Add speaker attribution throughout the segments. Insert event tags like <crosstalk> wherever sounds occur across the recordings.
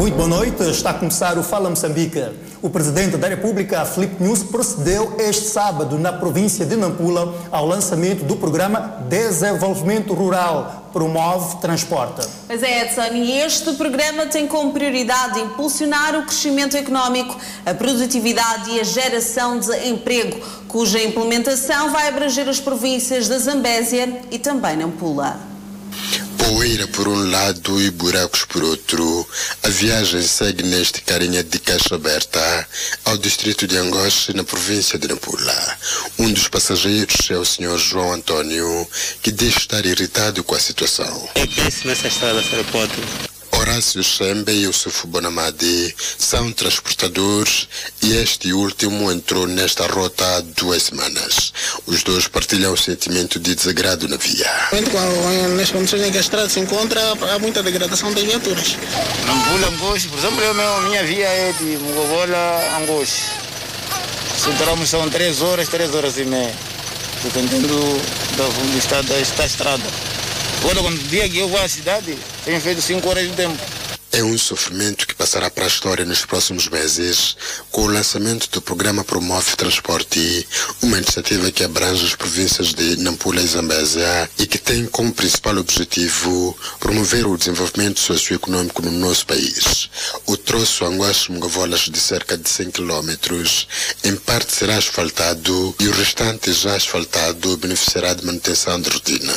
Speaker 1: Muito boa noite, está a começar o Fala Moçambique. O Presidente da República, Filipe News, procedeu este sábado na província de Nampula ao lançamento do programa Desenvolvimento Rural Promove Transporte.
Speaker 2: Pois é, Edson, e este programa tem como prioridade impulsionar o crescimento económico, a produtividade e a geração de emprego, cuja implementação vai abranger as províncias da Zambésia e também Nampula
Speaker 3: poeira por um lado e buracos por outro, a viagem segue neste carinha de caixa aberta ao distrito de Angoche, na província de Nampula. Um dos passageiros é o senhor João Antônio, que diz estar irritado com a situação.
Speaker 4: É péssima essa estrada, Sr.
Speaker 3: Horácio Sembe e Yusuf Bonamadi são transportadores e este último entrou nesta rota há duas semanas. Os dois partilham o sentimento de desagrado na via.
Speaker 5: Nas condições em que a estrada se encontra, há muita degradação das viaturas.
Speaker 6: Angoche, por exemplo, a minha via é de Mugobola, Angoche. Se são três horas, três horas e meia, dependendo do, do estado desta estrada. Agora, quando dia que eu vou à cidade, tenho feito 5 horas de tempo.
Speaker 3: É um sofrimento que passará para a história nos próximos meses, com o lançamento do programa Promove Transporte, uma iniciativa que abrange as províncias de Nampula e Zambésia e que tem como principal objetivo promover o desenvolvimento socioeconômico no nosso país. O troço Anguache-Mugavolas de cerca de 100 km, em parte será asfaltado e o restante já asfaltado beneficiará de manutenção de rotina.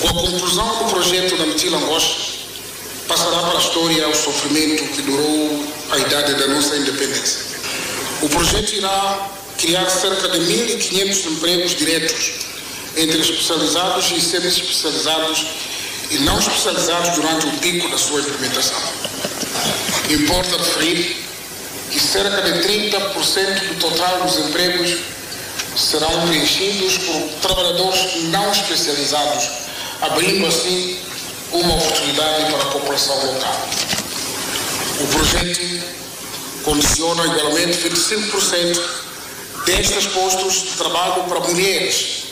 Speaker 7: Com a conclusão do projeto da Metila Angoche, passará para a história o sofrimento que durou a idade da nossa independência. O projeto irá criar cerca de 1.500 empregos diretos entre especializados e semi-especializados e não especializados durante o pico da sua implementação. Importa referir que cerca de 30% do total dos empregos serão preenchidos por trabalhadores não especializados, abrindo assim uma oportunidade para a população local. O projeto condiciona igualmente 25% destes postos de trabalho para mulheres,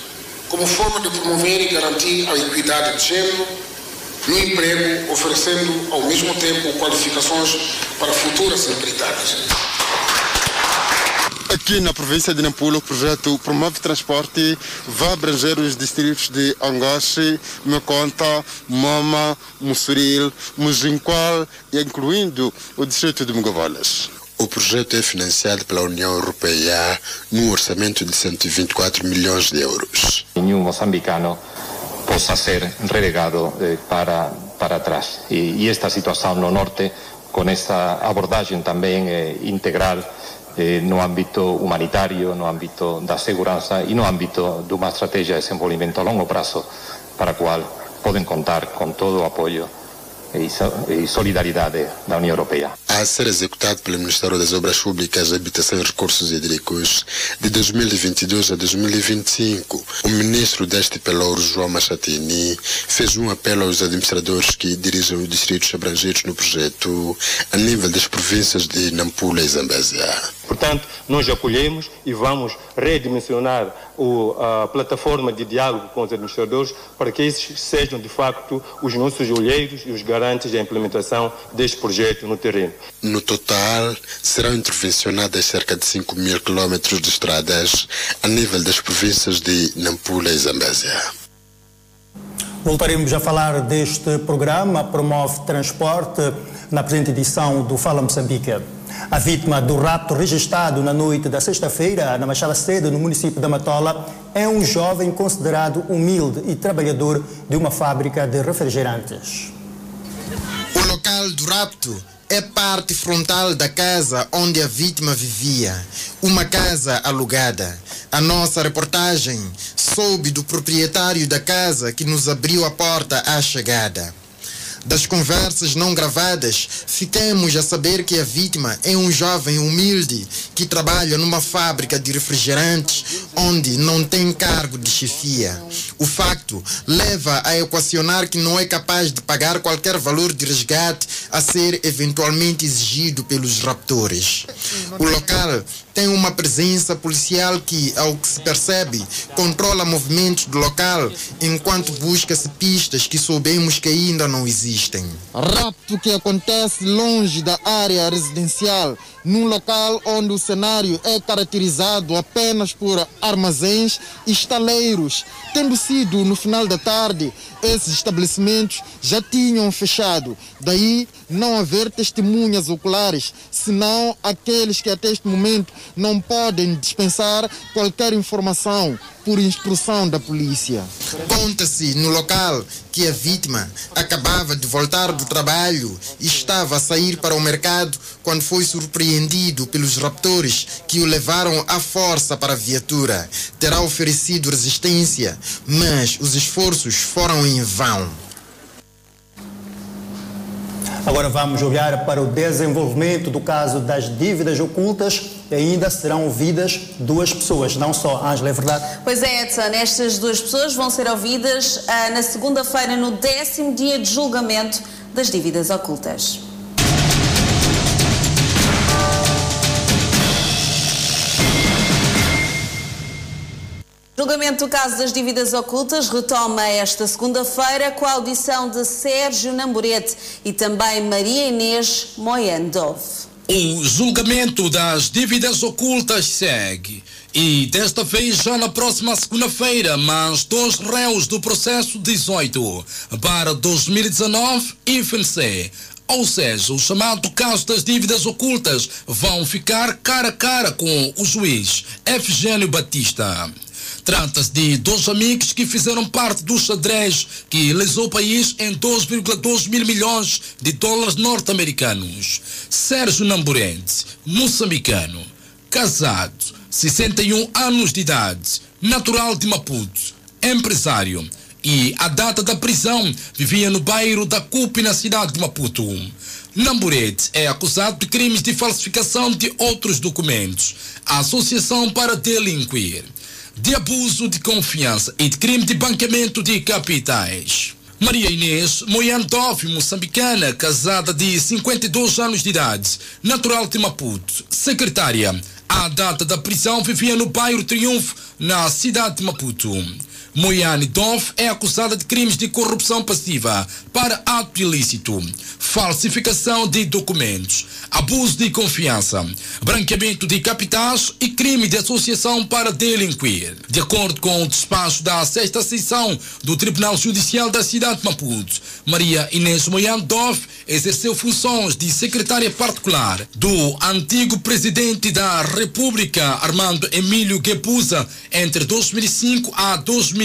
Speaker 7: como forma de promover e garantir a equidade de género no emprego, oferecendo ao mesmo tempo qualificações para futuras empreitadas.
Speaker 3: Aqui na província de Nampula, o projeto Promove Transporte vai abranger os distritos de Angoche, Meconta, Moma, Mussuril, Mujinqual, incluindo o distrito de Mugavolas. O projeto é financiado pela União Europeia num orçamento de 124 milhões de euros.
Speaker 8: Nenhum moçambicano possa ser relegado eh, para, para trás. E, e, esta situação no norte, com esta abordagem também eh, integral, eh, no ámbito humanitario, no ámbito da segurança e no ámbito de uma estratégia de desenvolvimento a longo prazo para a qual podem contar com todo o apoio e solidariedade da União Europeia.
Speaker 3: A ser executado pelo Ministério das Obras Públicas, Habitação e Recursos Hídricos de 2022 a 2025, o ministro deste pelouro, João Machatini, fez um apelo aos administradores que dirigem os distritos abrangidos no projeto a nível das províncias de Nampula e Zambésia.
Speaker 9: Portanto, nós acolhemos e vamos redimensionar o, a plataforma de diálogo com os administradores para que esses sejam, de facto, os nossos olheiros e os garantes da implementação deste projeto no terreno.
Speaker 3: No total, serão intervencionadas cerca de 5 mil quilómetros de estradas a nível das províncias de Nampula e Zambésia.
Speaker 1: Voltaremos a falar deste programa Promove Transporte na presente edição do Fala Moçambique. A vítima do rapto registrado na noite da sexta-feira na Machala Sede, no município da Matola, é um jovem considerado humilde e trabalhador de uma fábrica de refrigerantes.
Speaker 10: Local do rapto é parte frontal da casa onde a vítima vivia, uma casa alugada. A nossa reportagem soube do proprietário da casa que nos abriu a porta à chegada. Das conversas não gravadas, ficamos a saber que a vítima é um jovem humilde que trabalha numa fábrica de refrigerantes onde não tem cargo de chefia. O facto leva a equacionar que não é capaz de pagar qualquer valor de resgate a ser eventualmente exigido pelos raptores. O local tem uma presença policial que, ao que se percebe, controla movimentos do local enquanto busca-se pistas que soubemos que ainda não existem.
Speaker 4: Rapto que acontece longe da área residencial, num local onde o cenário é caracterizado apenas por armazéns e estaleiros, tendo sido no final da tarde esses estabelecimentos já tinham fechado. Daí não haver testemunhas oculares, senão aqueles que até este momento não podem dispensar qualquer informação por instrução da polícia.
Speaker 10: Conta-se no local que a vítima acabava de voltar do trabalho e estava a sair para o mercado quando foi surpreendido pelos raptores que o levaram à força para a viatura. Terá oferecido resistência, mas os esforços foram em vão.
Speaker 1: Agora vamos olhar para o desenvolvimento do caso das dívidas ocultas e ainda serão ouvidas duas pessoas, não só Ângela, é verdade?
Speaker 2: Pois é, Edson, estas duas pessoas vão ser ouvidas ah, na segunda-feira, no décimo dia de julgamento das dívidas ocultas. Julgamento do caso das dívidas ocultas retoma esta segunda-feira com a audição de Sérgio Namborete e também Maria Inês Moyandov.
Speaker 11: O julgamento das dívidas ocultas segue. E desta vez já na próxima segunda-feira, mas dois réus do processo 18 para 2019 IFNC, ou seja, o chamado caso das dívidas ocultas, vão ficar cara a cara com o juiz Efgênio Batista. Trata-se de dois amigos que fizeram parte do xadrez que lesou o país em 2,2 mil milhões de dólares norte-americanos. Sérgio Namburente, moçambicano, casado, 61 anos de idade, natural de Maputo, empresário. E a data da prisão vivia no bairro da Cupe, na cidade de Maputo. Namburete é acusado de crimes de falsificação de outros documentos, associação para delinquir, de abuso de confiança e de crime de banqueamento de capitais. Maria Inês Moyantov, moçambicana, casada de 52 anos de idade, natural de Maputo, secretária. À data da prisão vivia no bairro Triunfo, na cidade de Maputo. Moyane Dov é acusada de crimes de corrupção passiva para ato ilícito, falsificação de documentos, abuso de confiança, branqueamento de capitais e crime de associação para delinquir. De acordo com o despacho da sexta sessão do Tribunal Judicial da cidade de Maputo, Maria Inês Moyane Dov exerceu funções de secretária particular do antigo presidente da República, Armando Emílio Guepuza, entre 2005 a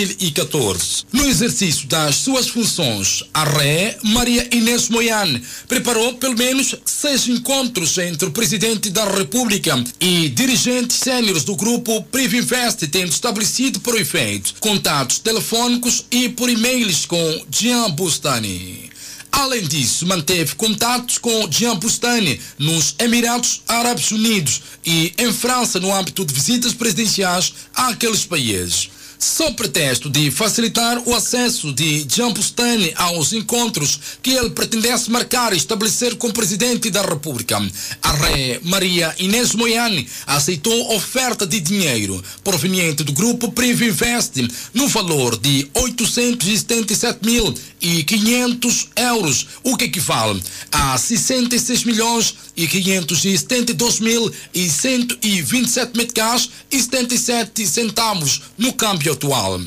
Speaker 11: 2014. No exercício das suas funções, a Ré Maria Inês Moyane preparou pelo menos seis encontros entre o presidente da República e dirigentes sêniores do grupo Privinvest, tendo estabelecido por efeito contatos telefônicos e por e-mails com Jean Bustani. Além disso, manteve contatos com Jean Bustani nos Emirados Árabes Unidos e em França no âmbito de visitas presidenciais àqueles países. Sob pretexto de facilitar o acesso de Jean Bustani aos encontros que ele pretendesse marcar e estabelecer com o presidente da República, a rei Maria Inês Moyane aceitou oferta de dinheiro proveniente do grupo Privinvest no valor de 877 mil e 500 euros, o que equivale a 66 milhões e 572 mil e 127 meticais e 77 centavos no câmbio atual.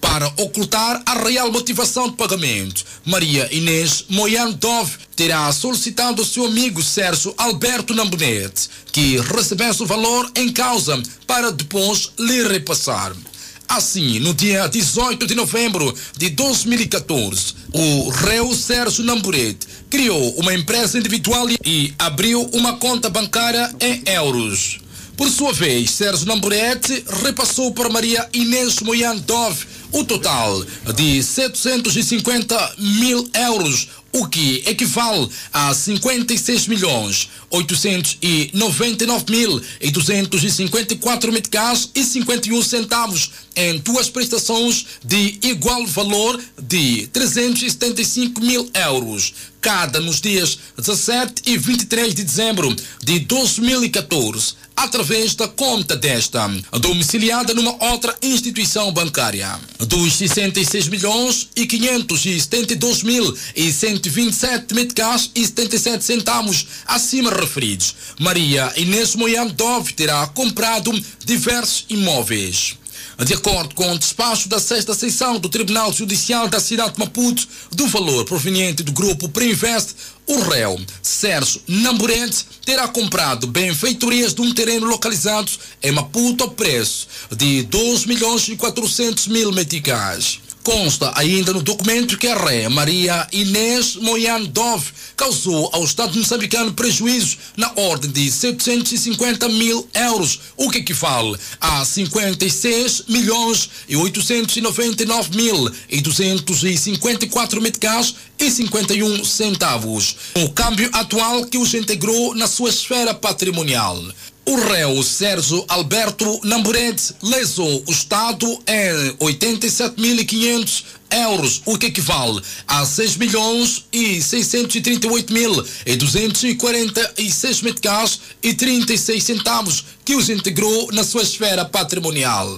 Speaker 11: Para ocultar a real motivação de pagamento, Maria Inês Moyandov terá solicitado ao seu amigo Sérgio Alberto Nambonete que recebesse o valor em causa para depois lhe repassar. Assim, no dia 18 de novembro de 2014, o réu Sérgio Namburete criou uma empresa individual e abriu uma conta bancária em euros. Por sua vez, Sérgio Namburete repassou para Maria Inês Moyandov o total de 750 mil euros, o que equivale a 56 milhões 899 mil e 254 meticais e 51 centavos em duas prestações de igual valor de 375 mil euros, cada nos dias 17 e 23 de dezembro de 2014, através da conta desta, domiciliada numa outra instituição bancária. Dos 66 milhões e 572 mil e 127 meticais e 77 centavos acima referidos, Maria Inês Moyandov terá comprado diversos imóveis. De acordo com o despacho da sexta sessão do Tribunal Judicial da cidade de Maputo, do valor proveniente do grupo Preinvest, o réu Sérgio Namburente terá comprado benfeitorias de um terreno localizado em Maputo ao preço de 2 milhões e 400 mil meticais. Consta ainda no documento que a ré Maria Inês Moyan Dove causou ao Estado moçambicano prejuízos na ordem de 750 mil euros, o que equivale a 56 milhões e 899 mil e 254 meticais e 51 centavos. O câmbio atual que os integrou na sua esfera patrimonial. O réu Sérgio Alberto Namburete lesou o Estado em 87.500 euros, o que equivale a 6 milhões e 638 mil e 246 meticais e 36 centavos que os integrou na sua esfera patrimonial.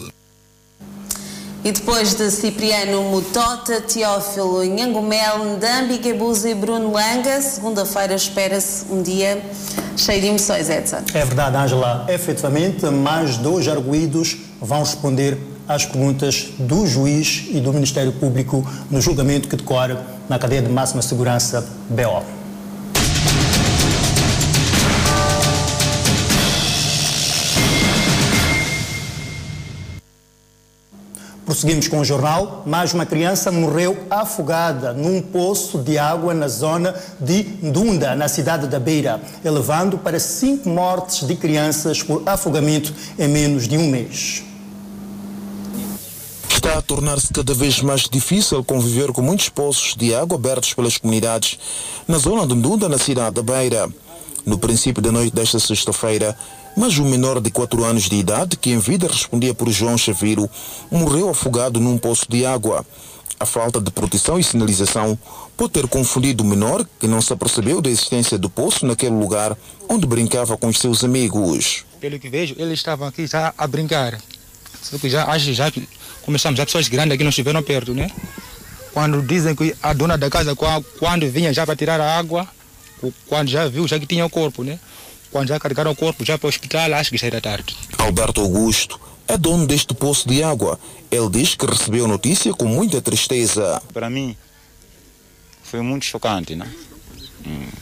Speaker 2: E depois de Cipriano Mutota, Teófilo Nhangomel, Ndambi Gabuza e Bruno Langa, segunda-feira espera-se um dia cheio de emoções, Edson.
Speaker 1: É verdade, Ângela. Efetivamente, mais dois arguídos vão responder às perguntas do juiz e do Ministério Público no julgamento que decorre na cadeia de máxima segurança BO. Prosseguimos com o jornal. Mais uma criança morreu afogada num poço de água na zona de Ndunda, na cidade da Beira, elevando para cinco mortes de crianças por afogamento em menos de um mês.
Speaker 12: Está a tornar-se cada vez mais difícil conviver com muitos poços de água abertos pelas comunidades na zona de Ndunda, na cidade da Beira. No princípio da noite desta sexta-feira, mas um menor de 4 anos de idade, que em vida respondia por João Chaviro, morreu afogado num poço de água. A falta de proteção e sinalização pode ter confundido o menor, que não se apercebeu da existência do poço naquele lugar onde brincava com os seus amigos.
Speaker 13: Pelo que vejo, eles estavam aqui já a brincar. Só que já acho já começamos, pessoas grandes aqui não estiveram perto, né? Quando dizem que a dona da casa, quando vinha já para tirar a água, quando já viu, já que tinha o corpo, né? Quando já carregaram o corpo já para o hospital, acho que já era tarde.
Speaker 12: Alberto Augusto é dono deste poço de água. Ele diz que recebeu a notícia com muita tristeza.
Speaker 14: Para mim, foi muito chocante, né?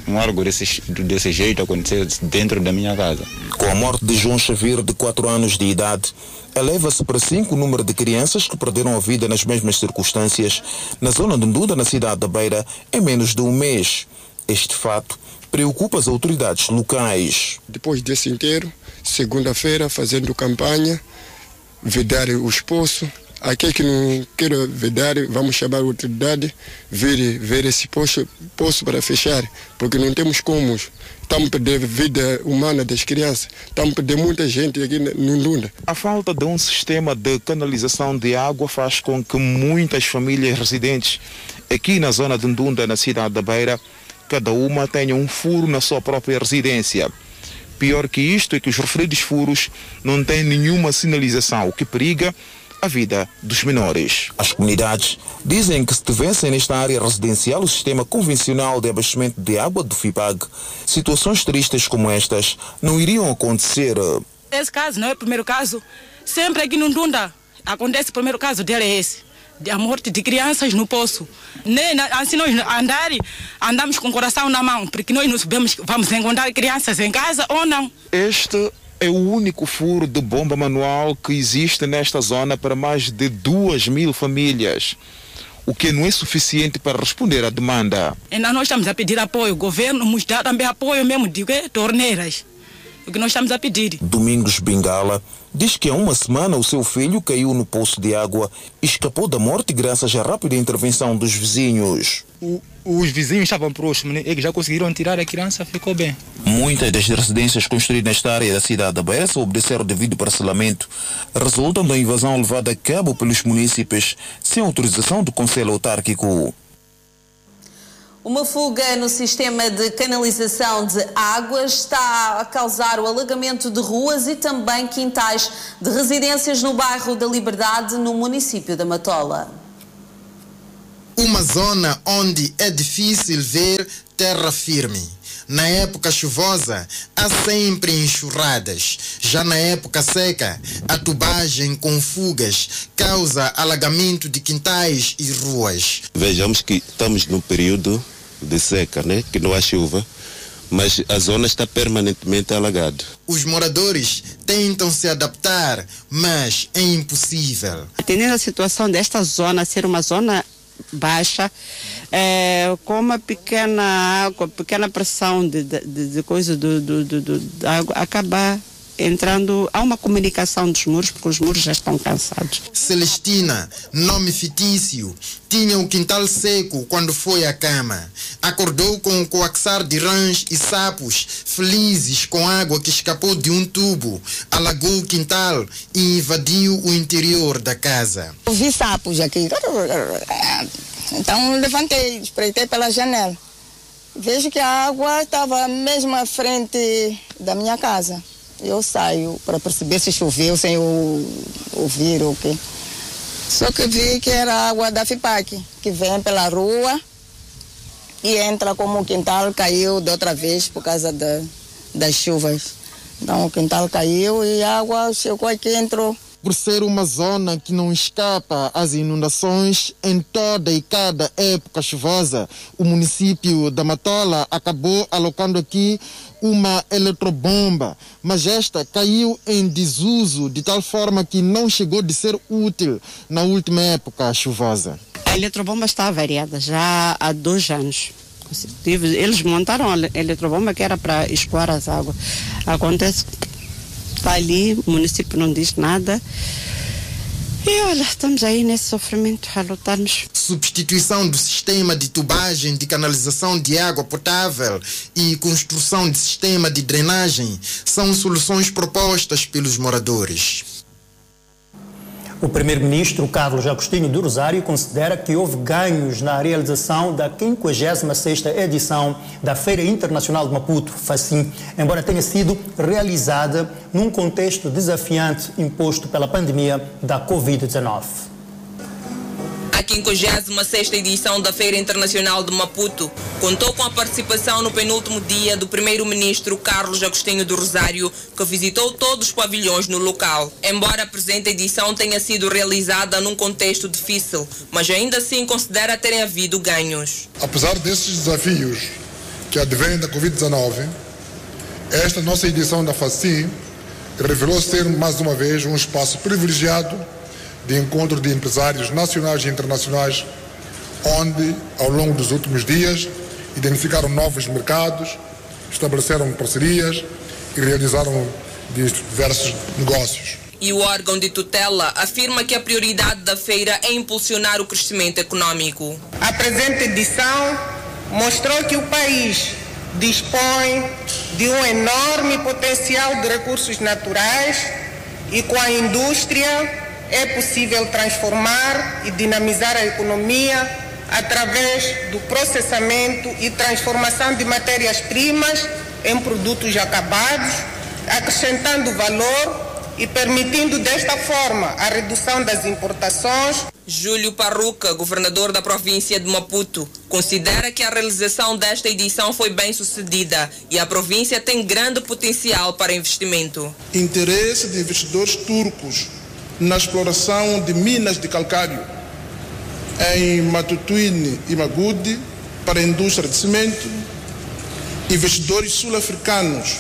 Speaker 14: Um algo desse, desse jeito aconteceu dentro da minha casa.
Speaker 12: Com a morte de João Xavier, de 4 anos de idade, eleva-se para 5 o número de crianças que perderam a vida nas mesmas circunstâncias na zona de Nduda, na cidade da Beira, em menos de um mês. Este fato preocupa as autoridades locais.
Speaker 15: Depois desse inteiro, segunda-feira, fazendo campanha, vedar os poços. Aquele que não quer vedar, vamos chamar a autoridade, vir ver esse poço, poço para fechar, porque não temos como. Estamos a vida humana das crianças, estamos a perder muita gente aqui no Lunda.
Speaker 12: A falta de um sistema de canalização de água faz com que muitas famílias residentes aqui na zona de Ndunda, na cidade da Beira, cada uma tenha um furo na sua própria residência. Pior que isto é que os referidos furos não têm nenhuma sinalização, o que periga a vida dos menores. As comunidades dizem que se tivessem nesta área residencial o sistema convencional de abastecimento de água do FIPAG, situações tristes como estas não iriam acontecer.
Speaker 16: Esse caso não é o primeiro caso. Sempre aqui no Ndunda acontece o primeiro caso dele é esse a morte de crianças no poço. Nem assim nós andar, andamos com o coração na mão, porque nós não sabemos vamos encontrar crianças em casa ou não.
Speaker 12: Este é o único furo de bomba manual que existe nesta zona para mais de duas mil famílias. O que não é suficiente para responder à demanda.
Speaker 16: Ainda nós estamos a pedir apoio. O governo nos dá também apoio mesmo de torneiras o que nós estamos a pedir.
Speaker 12: Domingos Bengala diz que há uma semana o seu filho caiu no poço de água e escapou da morte graças à rápida intervenção dos vizinhos.
Speaker 13: O, os vizinhos estavam próximos, né? eles já conseguiram tirar a criança, ficou bem.
Speaker 12: Muitas das residências construídas nesta área da cidade da Beira, sem obedecer o devido parcelamento, resultam da invasão levada a cabo pelos munícipes sem autorização do Conselho Autárquico.
Speaker 2: Uma fuga no sistema de canalização de águas está a causar o alagamento de ruas e também quintais de residências no bairro da Liberdade, no município da Matola.
Speaker 10: Uma zona onde é difícil ver terra firme. Na época chuvosa, há sempre enxurradas. Já na época seca, a tubagem com fugas causa alagamento de quintais e ruas.
Speaker 17: Vejamos que estamos num período de seca, né? que não há chuva, mas a zona está permanentemente alagada.
Speaker 10: Os moradores tentam se adaptar, mas é impossível.
Speaker 18: Atendendo a situação desta zona ser uma zona baixa, é, com uma pequena água, pequena pressão de, de, de coisa do, do, do, do, da água, acabar entrando há uma comunicação dos muros porque os muros já estão cansados.
Speaker 10: Celestina, nome fictício, tinha um quintal seco quando foi à cama. Acordou com o coaxar de rãs e sapos, felizes com água que escapou de um tubo, alagou o quintal e invadiu o interior da casa.
Speaker 19: Vi sapos aqui. Então levantei, espreitei pela janela. Vejo que a água estava mesmo à frente da minha casa. Eu saio para perceber se choveu sem eu ouvir ou quê. Só que vi que era água da FIPAC, que vem pela rua e entra como o quintal caiu da outra vez por causa da, das chuvas. Então o quintal caiu e a água chegou aqui entrou
Speaker 4: por ser uma zona que não escapa às inundações em toda e cada época chuvosa, o município da Matola acabou alocando aqui uma eletrobomba, mas esta caiu em desuso de tal forma que não chegou de ser útil na última época chuvosa.
Speaker 18: A eletrobomba está avariada já há dois anos. Eles montaram a eletrobomba que era para escoar as águas. Acontece está ali, o município não diz nada. E olha, estamos aí nesse sofrimento a lutarmos.
Speaker 10: Substituição do sistema de tubagem de canalização de água potável e construção de sistema de drenagem são soluções propostas pelos moradores.
Speaker 1: O primeiro-ministro Carlos Agostinho do Rosário considera que houve ganhos na realização da 56ª edição da Feira Internacional de Maputo, FACIM, embora tenha sido realizada num contexto desafiante imposto pela pandemia da Covid-19.
Speaker 20: A 56ª edição da Feira Internacional de Maputo contou com a participação no penúltimo dia do primeiro-ministro Carlos Agostinho do Rosário, que visitou todos os pavilhões no local. Embora a presente edição tenha sido realizada num contexto difícil, mas ainda assim considera terem havido ganhos.
Speaker 7: Apesar desses desafios que advêm da Covid-19, esta nossa edição da FACIM revelou ser mais uma vez um espaço privilegiado de encontro de empresários nacionais e internacionais, onde, ao longo dos últimos dias, identificaram novos mercados, estabeleceram parcerias e realizaram diversos negócios.
Speaker 20: E o órgão de tutela afirma que a prioridade da feira é impulsionar o crescimento econômico.
Speaker 21: A presente edição mostrou que o país dispõe de um enorme potencial de recursos naturais e com a indústria é possível transformar e dinamizar a economia através do processamento e transformação de matérias-primas em produtos acabados, acrescentando valor e permitindo desta forma a redução das importações.
Speaker 20: Júlio Parruca, governador da província de Maputo, considera que a realização desta edição foi bem sucedida e a província tem grande potencial para investimento.
Speaker 22: Interesse de investidores turcos na exploração de minas de calcário em Matutuine e Magude para a indústria de cimento, investidores sul-africanos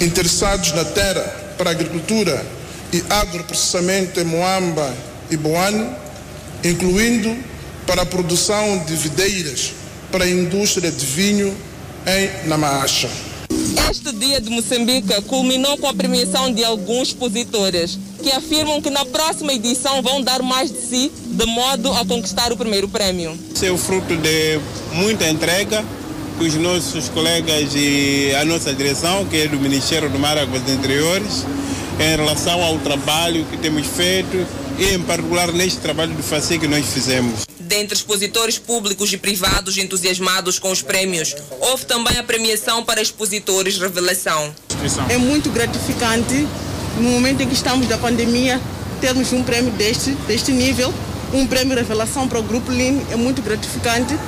Speaker 22: interessados na terra para a agricultura e agroprocessamento em Moamba e Boane, incluindo para a produção de videiras para a indústria de vinho em Namaacha.
Speaker 20: Este dia de Moçambique culminou com a premiação de alguns expositores que afirmam que na próxima edição vão dar mais de si de modo a conquistar o primeiro prêmio.
Speaker 23: Isso é o fruto de muita entrega que os nossos colegas e a nossa direção, que é do Ministério do Mar Águas Interiores, em relação ao trabalho que temos feito e em particular neste trabalho de fazer que nós fizemos.
Speaker 20: Dentre expositores públicos e privados entusiasmados com os prémios, houve também a premiação para expositores revelação.
Speaker 16: É muito gratificante no momento em que estamos da pandemia termos um prêmio deste, deste nível, um prêmio revelação para o Grupo Lean é muito gratificante.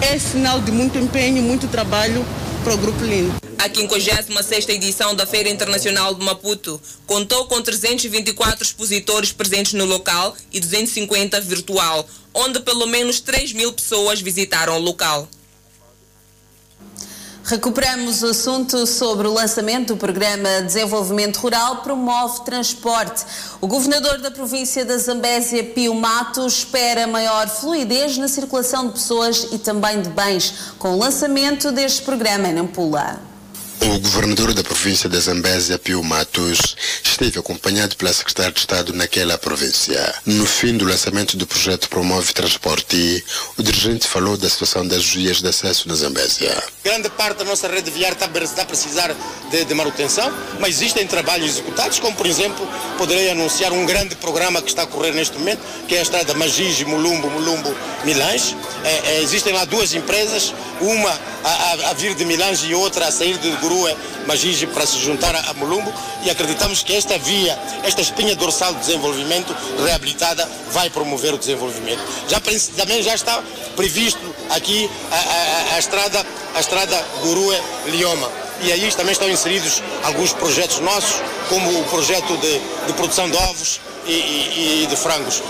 Speaker 16: É sinal de muito empenho, muito trabalho para o Grupo Lean.
Speaker 20: A 56ª edição da Feira Internacional de Maputo contou com 324 expositores presentes no local e 250 virtual, onde pelo menos 3 mil pessoas visitaram o local.
Speaker 2: Recuperamos o assunto sobre o lançamento do Programa Desenvolvimento Rural Promove Transporte. O governador da província da Zambésia, Pio Matos, espera maior fluidez na circulação de pessoas e também de bens com o lançamento deste programa em Nampula.
Speaker 3: O governador da província da Zambésia, Pio Matos, esteve acompanhado pela secretária de Estado naquela província. No fim do lançamento do projeto Promove Transporte, o dirigente falou da situação das vias de acesso na Zambésia.
Speaker 24: Grande parte da nossa rede viária está, a precisar de, de, manutenção, mas existem trabalhos executados, como por exemplo, poderei anunciar um grande programa que está a correr neste momento, que é a estrada Magigi, Mulumbo, Mulumbo, Milange. É, é, existem lá duas empresas, uma a, a, a vir de Milange e outra a sair de Gurue, Magigi, para se juntar a, a Mulumbo e acreditamos que esta via, esta espinha dorsal de desenvolvimento reabilitada vai promover o desenvolvimento. Já também já está previsto aqui a, a, a estrada, a estrada Gurue-Lioma. E aí também estão inseridos alguns projetos nossos, como o projeto de, de produção de ovos e, e, e de frangos.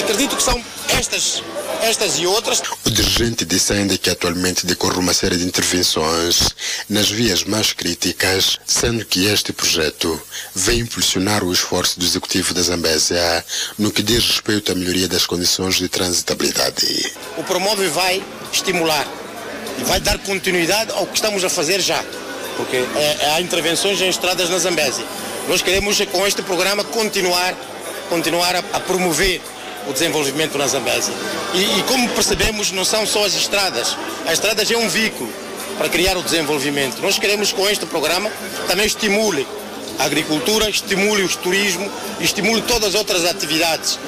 Speaker 24: Acredito que são estas estas e outras.
Speaker 3: O dirigente disse ainda que atualmente decorre uma série de intervenções nas vias mais críticas, sendo que este projeto vem impulsionar o esforço do Executivo da Zambésia no que diz respeito à melhoria das condições de transitabilidade.
Speaker 24: O Promove vai estimular e vai dar continuidade ao que estamos a fazer já, porque é, há intervenções em estradas na Zambésia. Nós queremos, com este programa, continuar, continuar a, a promover o desenvolvimento na Zambésia. E, e, como percebemos, não são só as estradas. As estradas é um veículo para criar o desenvolvimimento. Nós queremos com este programa também estimule a agricultura, estimule o turismo, estimule todas as outras atividades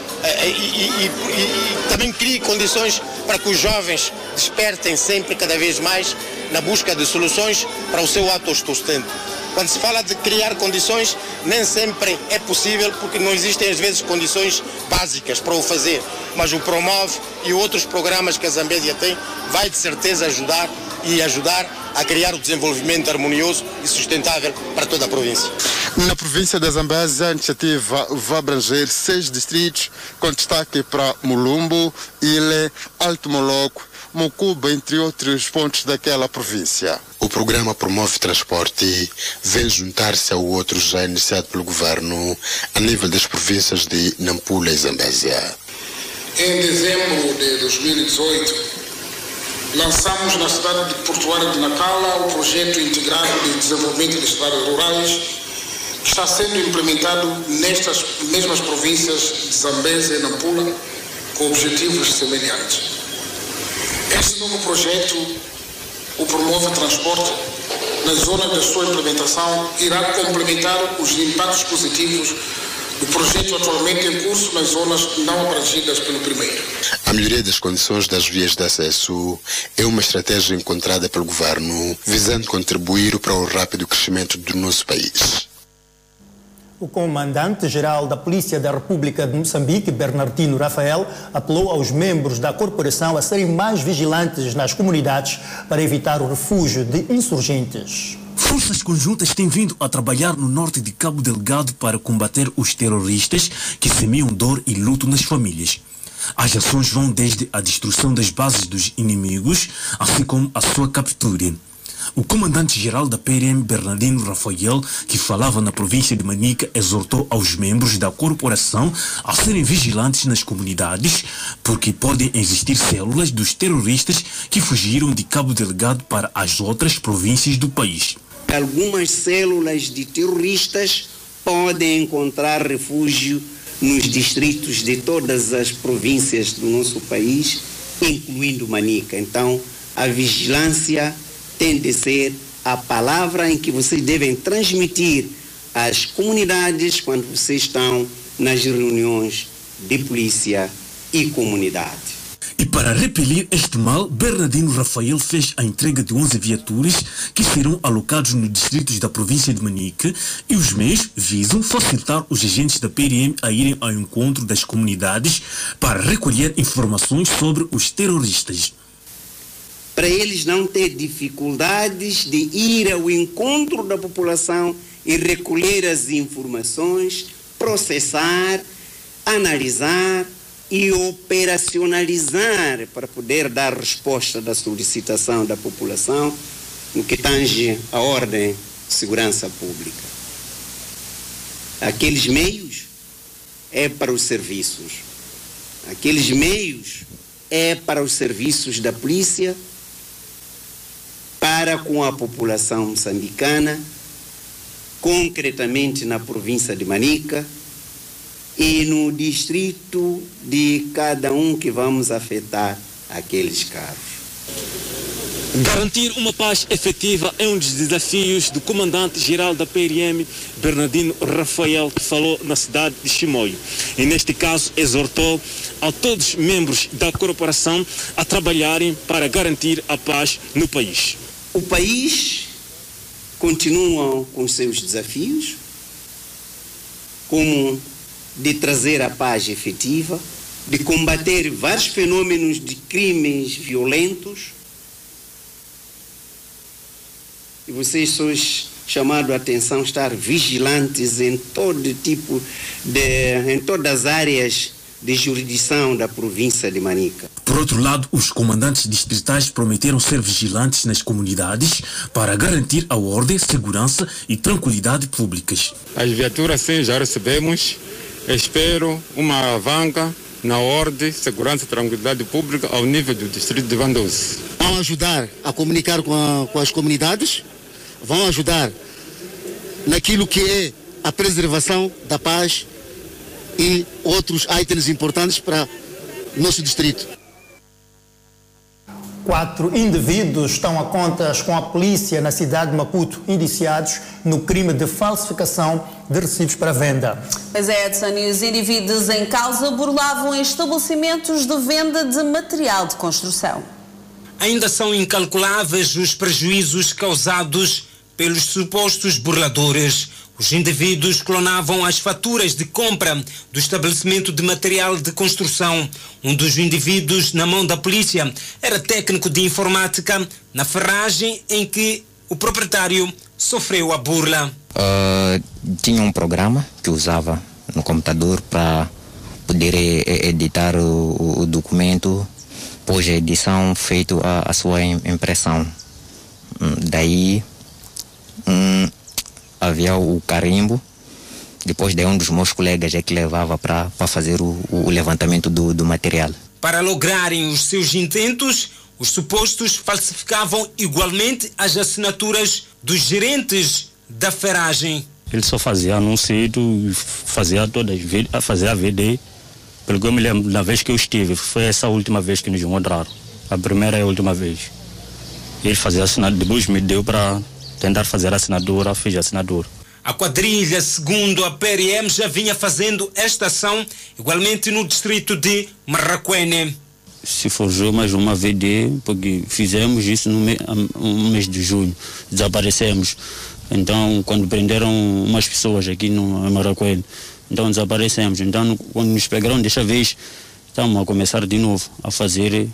Speaker 24: e, e, e também crie condições para que os jovens despertem sempre cada vez mais na busca de soluções para o seu autossustento. Quando se fala de criar condições, nem sempre é possível porque não existem às vezes condições básicas para o fazer. Mas o Promove e outros programas que a Zambésia tem vai de certeza ajudar e ajudar a criar o desenvolvimento harmonioso e sustentável para toda a província.
Speaker 15: Na província da Zambésia, a iniciativa vai abranger seis distritos, com destaque para Mulumbo, Ile, Alto Moloco, Mocuba, entre outros pontos daquela província.
Speaker 3: O programa Promove Transporte vem juntar-se ao outro já iniciado pelo governo a nível das províncias de Nampula e Zambésia.
Speaker 7: Em dezembro de 2018, lançamos na cidade de Portuário de Nacala o projeto integrado de desenvolvimento de estradas rurais que está sendo implementado nestas mesmas províncias de Zambésia e Nampula com objetivos semelhantes. Este novo projeto, o Promove Transporte, na zona da sua implementação, irá complementar os impactos positivos do projeto atualmente em curso nas zonas não abrangidas pelo primeiro.
Speaker 3: A melhoria das condições das vias de acesso é uma estratégia encontrada pelo governo visando contribuir para o rápido crescimento do nosso país.
Speaker 1: O comandante-geral da Polícia da República de Moçambique, Bernardino Rafael, apelou aos membros da corporação a serem mais vigilantes nas comunidades para evitar o refúgio de insurgentes.
Speaker 25: Forças conjuntas têm vindo a trabalhar no norte de Cabo Delgado para combater os terroristas que semeiam dor e luto nas famílias. As ações vão desde a destruição das bases dos inimigos, assim como a sua captura. O comandante-geral da PRM, Bernardino Rafael, que falava na província de Manica, exortou aos membros da corporação a serem vigilantes nas comunidades, porque podem existir células dos terroristas que fugiram de Cabo Delgado para as outras províncias do país.
Speaker 26: Algumas células de terroristas podem encontrar refúgio nos distritos de todas as províncias do nosso país, incluindo Manica. Então, a vigilância tem de ser a palavra em que vocês devem transmitir às comunidades quando vocês estão nas reuniões de polícia e comunidade.
Speaker 25: E para repelir este mal, Bernardino Rafael fez a entrega de 11 viaturas que serão alocados nos distritos da província de Manique e os meios visam facilitar os agentes da PRM a irem ao encontro das comunidades para recolher informações sobre os terroristas.
Speaker 26: Para eles não ter dificuldades de ir ao encontro da população e recolher as informações, processar, analisar e operacionalizar para poder dar resposta da solicitação da população no que tange a ordem de segurança pública. Aqueles meios é para os serviços. Aqueles meios é para os serviços da polícia, para com a população moçambicana, concretamente na província de Manica, e no distrito de cada um que vamos afetar aqueles carros.
Speaker 25: Garantir uma paz efetiva é um dos desafios do comandante-geral da PRM, Bernardino Rafael, que falou na cidade de Chimoio. E neste caso exortou a todos os membros da corporação a trabalharem para garantir a paz no país.
Speaker 26: O país continua com seus desafios, como de trazer a paz efetiva, de combater vários fenômenos de crimes violentos. E vocês são chamados a atenção estar vigilantes em todo tipo de, em todas as áreas de jurisdição da província de Manica.
Speaker 25: Por outro lado, os comandantes distritais prometeram ser vigilantes nas comunidades para garantir a ordem, segurança e tranquilidade públicas.
Speaker 27: As viaturas sim já recebemos espero uma vanca na ordem, segurança e tranquilidade pública ao nível do distrito de Vandoze.
Speaker 13: Vão ajudar a comunicar com, a, com as comunidades, vão ajudar naquilo que é a preservação da paz e outros itens importantes para nosso distrito.
Speaker 1: Quatro indivíduos estão a contas com a polícia na cidade de Maputo, indiciados no crime de falsificação de recibos para venda.
Speaker 2: Pois é, Edson, e os indivíduos em causa burlavam estabelecimentos de venda de material de construção.
Speaker 28: Ainda são incalculáveis os prejuízos causados pelos supostos burladores. Os indivíduos clonavam as faturas de compra do estabelecimento de material de construção. Um dos indivíduos, na mão da polícia, era técnico de informática na ferragem em que o proprietário sofreu a burla.
Speaker 29: Uh, tinha um programa que usava no computador para poder editar o, o, documento, pós a edição, feito a, a sua impressão. Hum, daí um, havia o carimbo, depois de um dos meus colegas é que levava para fazer o, o levantamento do, do material.
Speaker 28: Para lograrem os seus intentos, os supostos falsificavam igualmente as assinaturas dos gerentes da ferragem.
Speaker 30: Ele só fazia anúncio, fazia todas fazia a VD. Pelo que eu me lembro, na vez que eu estive, foi essa última vez que nos encontraram. A primeira e a última vez. Ele fazia assinatura, depois me deu para tentar fazer a assinatura, fiz a assinatura.
Speaker 28: A quadrilha, segundo a PRM, já vinha fazendo esta ação igualmente no distrito de Marraquene.
Speaker 30: Se forjou mais uma VD, porque fizemos isso no mês, no mês de junho, desaparecemos. Então, quando prenderam umas pessoas aqui no Marraquene, então desaparecemos. Então, quando nos pegaram desta vez, estamos a começar de novo, a fazer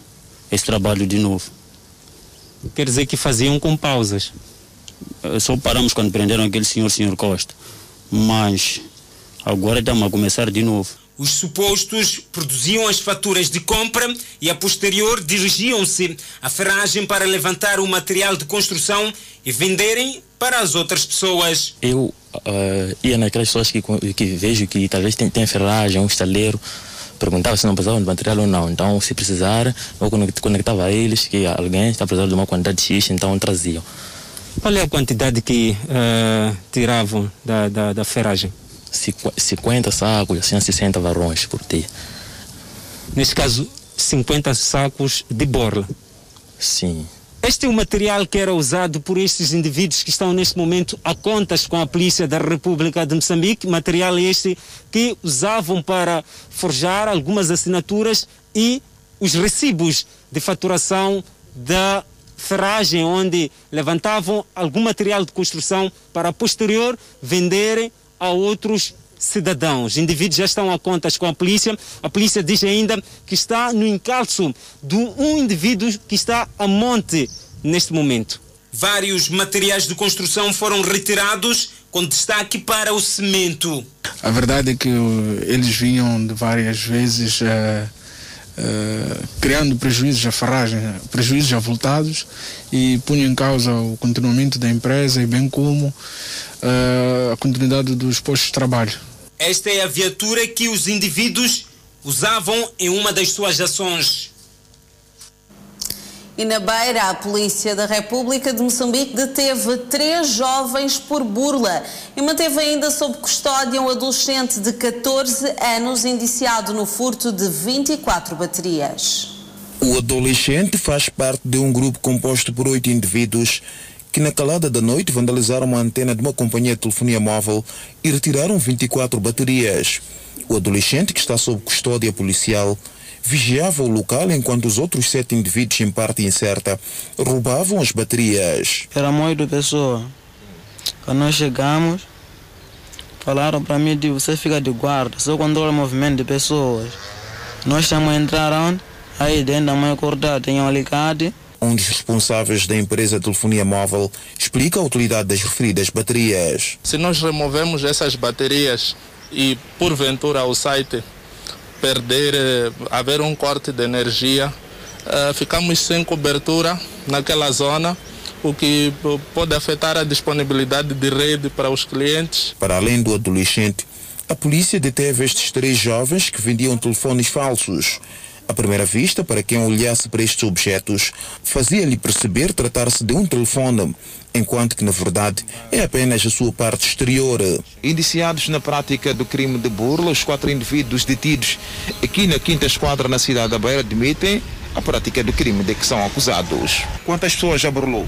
Speaker 30: esse trabalho de novo.
Speaker 31: Quer dizer que faziam com pausas?
Speaker 30: Só paramos quando prenderam aquele senhor, senhor Costa. Mas agora estamos a começar de novo.
Speaker 28: Os supostos produziam as faturas de compra e a posterior dirigiam-se à ferragem para levantar o material de construção e venderem para as outras pessoas.
Speaker 30: Eu uh, ia naquelas pessoas que, que vejo que talvez tem, tem ferragem, um estaleiro, perguntava se não precisavam de material ou não. Então, se precisar, eu conectava a eles que alguém está precisando de uma quantidade X, então traziam.
Speaker 31: Qual é a quantidade que uh, tiravam da, da, da ferragem?
Speaker 30: 50 sacos, assim, 60 varões por dia.
Speaker 31: Neste caso, 50 sacos de borla?
Speaker 30: Sim.
Speaker 31: Este é o material que era usado por estes indivíduos que estão neste momento a contas com a Polícia da República de Moçambique. Material este que usavam para forjar algumas assinaturas e os recibos de faturação da ferragem, onde levantavam algum material de construção para posterior venderem a outros cidadãos. Indivíduos já estão a contas com a polícia. A polícia diz ainda que está no encalço de um indivíduo que está a monte neste momento.
Speaker 28: Vários materiais de construção foram retirados, com destaque para o cimento.
Speaker 32: A verdade é que eles vinham de várias vezes uh, uh, criando prejuízos à ferragem, prejuízos avultados e punham em causa o continuamento da empresa e bem como uh, a continuidade dos postos de trabalho.
Speaker 28: Esta é a viatura que os indivíduos usavam em uma das suas ações.
Speaker 2: E na Beira, a Polícia da República de Moçambique deteve três jovens por burla e manteve ainda sob custódia um adolescente de 14 anos indiciado no furto de 24 baterias.
Speaker 12: O adolescente faz parte de um grupo composto por oito indivíduos que na calada da noite vandalizaram uma antena de uma companhia de telefonia móvel e retiraram 24 baterias. O adolescente, que está sob custódia policial, vigiava o local enquanto os outros sete indivíduos, em parte incerta, roubavam as baterias.
Speaker 33: Era muito pessoa. Quando nós chegamos, falaram para mim de você fica de guarda, só controla o movimento de pessoas. Nós estamos a entrar onde? Aí dentro da mãe acordada tem um alicate.
Speaker 12: Um dos responsáveis da empresa de telefonia móvel explica a utilidade das referidas baterias.
Speaker 34: Se nós removemos essas baterias e porventura o site perder, eh, haver um corte de energia, eh, ficamos sem cobertura naquela zona, o que pode afetar a disponibilidade de rede para os clientes.
Speaker 12: Para além do adolescente, a polícia deteve estes três jovens que vendiam telefones falsos. À primeira vista, para quem olhasse para estes objetos, fazia-lhe perceber tratar-se de um telefone, enquanto que, na verdade, é apenas a sua parte exterior.
Speaker 35: Indiciados na prática do crime de burla, os quatro indivíduos detidos aqui na quinta esquadra na cidade da Beira admitem a prática do crime de que são acusados. Quantas pessoas já burlou?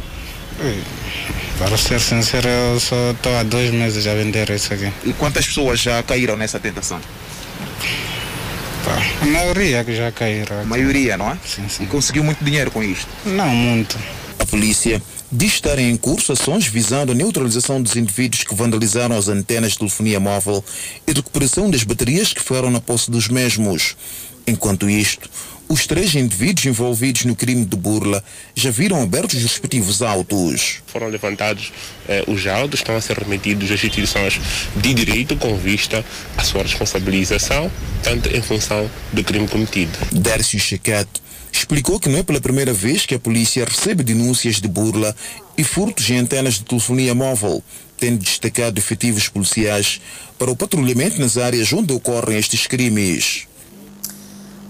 Speaker 34: Para ser sincero, eu só estou há dois meses a vender isso aqui.
Speaker 35: E quantas pessoas já caíram nessa tentação?
Speaker 34: A maioria que já caíram.
Speaker 35: A maioria, não é?
Speaker 34: Sim, sim.
Speaker 35: E conseguiu muito dinheiro com isto?
Speaker 34: Não muito.
Speaker 12: A polícia diz estar em curso ações visando a neutralização dos indivíduos que vandalizaram as antenas de telefonia móvel e recuperação das baterias que ficaram na posse dos mesmos. Enquanto isto, os três indivíduos envolvidos no crime de burla já viram abertos os respectivos autos.
Speaker 36: Foram levantados eh, os autos, estão a ser remetidos às instituições de direito com vista à sua responsabilização, tanto em função do crime cometido.
Speaker 12: Dércio Chequete explicou que não é pela primeira vez que a polícia recebe denúncias de burla e furtos em antenas de telefonia móvel, tendo destacado efetivos policiais para o patrulhamento nas áreas onde ocorrem estes crimes.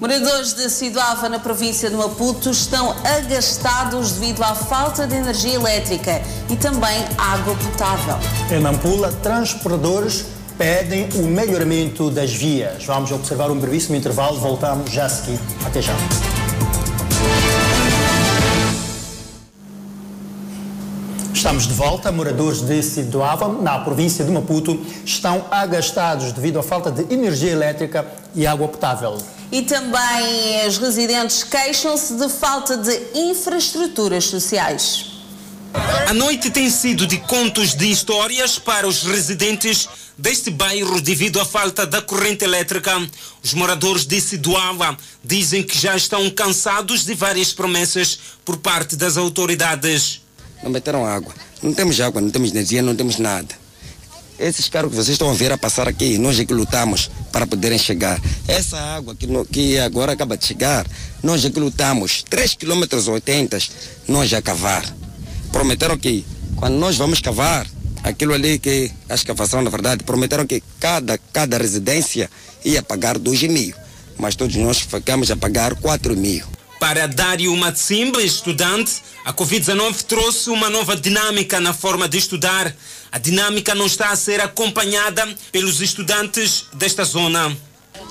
Speaker 2: Moradores de Sidoava, na província de Maputo, estão agastados devido à falta de energia elétrica e também água potável.
Speaker 1: Em Nampula, transportadores pedem o melhoramento das vias. Vamos observar um brevíssimo intervalo, voltamos já a seguir. Até já. Estamos de volta. Moradores de Sidoava, na província de Maputo, estão agastados devido à falta de energia elétrica e água potável.
Speaker 2: E também os residentes queixam-se de falta de infraestruturas sociais.
Speaker 28: A noite tem sido de contos de histórias para os residentes deste bairro devido à falta da corrente elétrica. Os moradores de Sidoava dizem que já estão cansados de várias promessas por parte das autoridades.
Speaker 29: Não meteram água. Não temos água, não temos energia, não temos nada. Esses carros que vocês estão a ver a passar aqui, nós é que lutamos para poderem chegar. Essa água que, no- que agora acaba de chegar, nós é que lutamos. 3 km 80 nós já cavar. Prometeram que quando nós vamos cavar, aquilo ali que a escavação, na verdade, prometeram que cada, cada residência ia pagar 2 mil. Mas todos nós ficamos a pagar 4 mil.
Speaker 28: Para Dário Matsimba, estudante, a Covid-19 trouxe uma nova dinâmica na forma de estudar. A dinâmica não está a ser acompanhada pelos estudantes desta zona.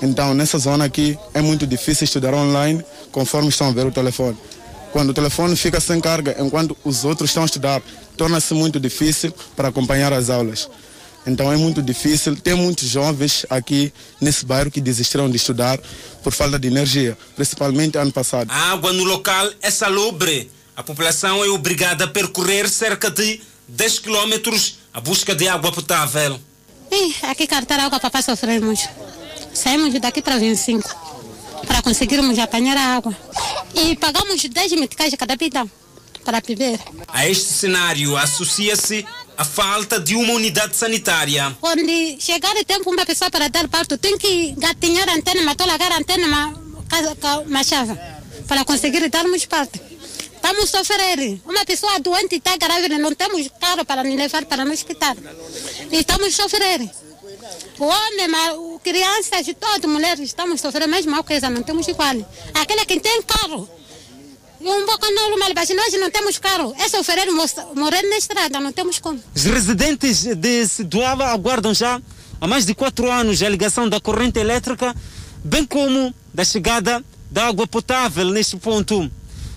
Speaker 32: Então, nessa zona aqui é muito difícil estudar online conforme estão a ver o telefone. Quando o telefone fica sem carga enquanto os outros estão a estudar, torna-se muito difícil para acompanhar as aulas.
Speaker 15: Então é muito difícil. Tem muitos jovens aqui nesse bairro que desistiram de estudar por falta de energia, principalmente ano passado.
Speaker 31: A água no local é salubre. A população é obrigada a percorrer cerca de 10 quilômetros à busca de água potável.
Speaker 30: Ih, aqui cartar água para sofremos. Saímos daqui para 25 para conseguirmos apanhar a água. E pagamos 10 meticais cada bidão para beber.
Speaker 31: A este cenário associa-se a falta de uma unidade sanitária.
Speaker 30: Quando chegar o tempo uma pessoa para dar parto, tem que gatinhar a antena, matou largar a antena, uma chave, para conseguir darmos parto. Estamos a sofrer. Uma pessoa doente está grávida, não temos carro para nos levar para o hospital. Estamos a sofrer. O homem, crianças, todas mulheres, estamos sofrendo mesmo mal coisa, não temos igual. Aquele que tem carro, não temos carro. É morrer na estrada, não temos como.
Speaker 31: Os residentes de Siduava aguardam já há mais de quatro anos a ligação da corrente elétrica, bem como da chegada da água potável neste ponto.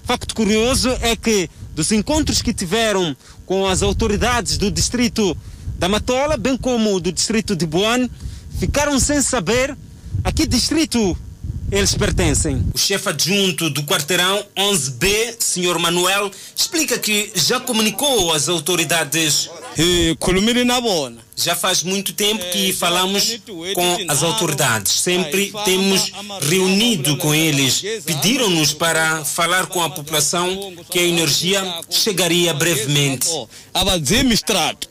Speaker 31: Facto curioso é que dos encontros que tiveram com as autoridades do distrito da Matola, bem como do distrito de Boane, ficaram sem saber a que distrito eles pertencem. O chefe adjunto do quarteirão 11B, Sr. Manuel, explica que já comunicou às autoridades. Já faz muito tempo que falamos com as autoridades. Sempre temos reunido com eles. Pediram-nos para falar com a população que a energia chegaria brevemente.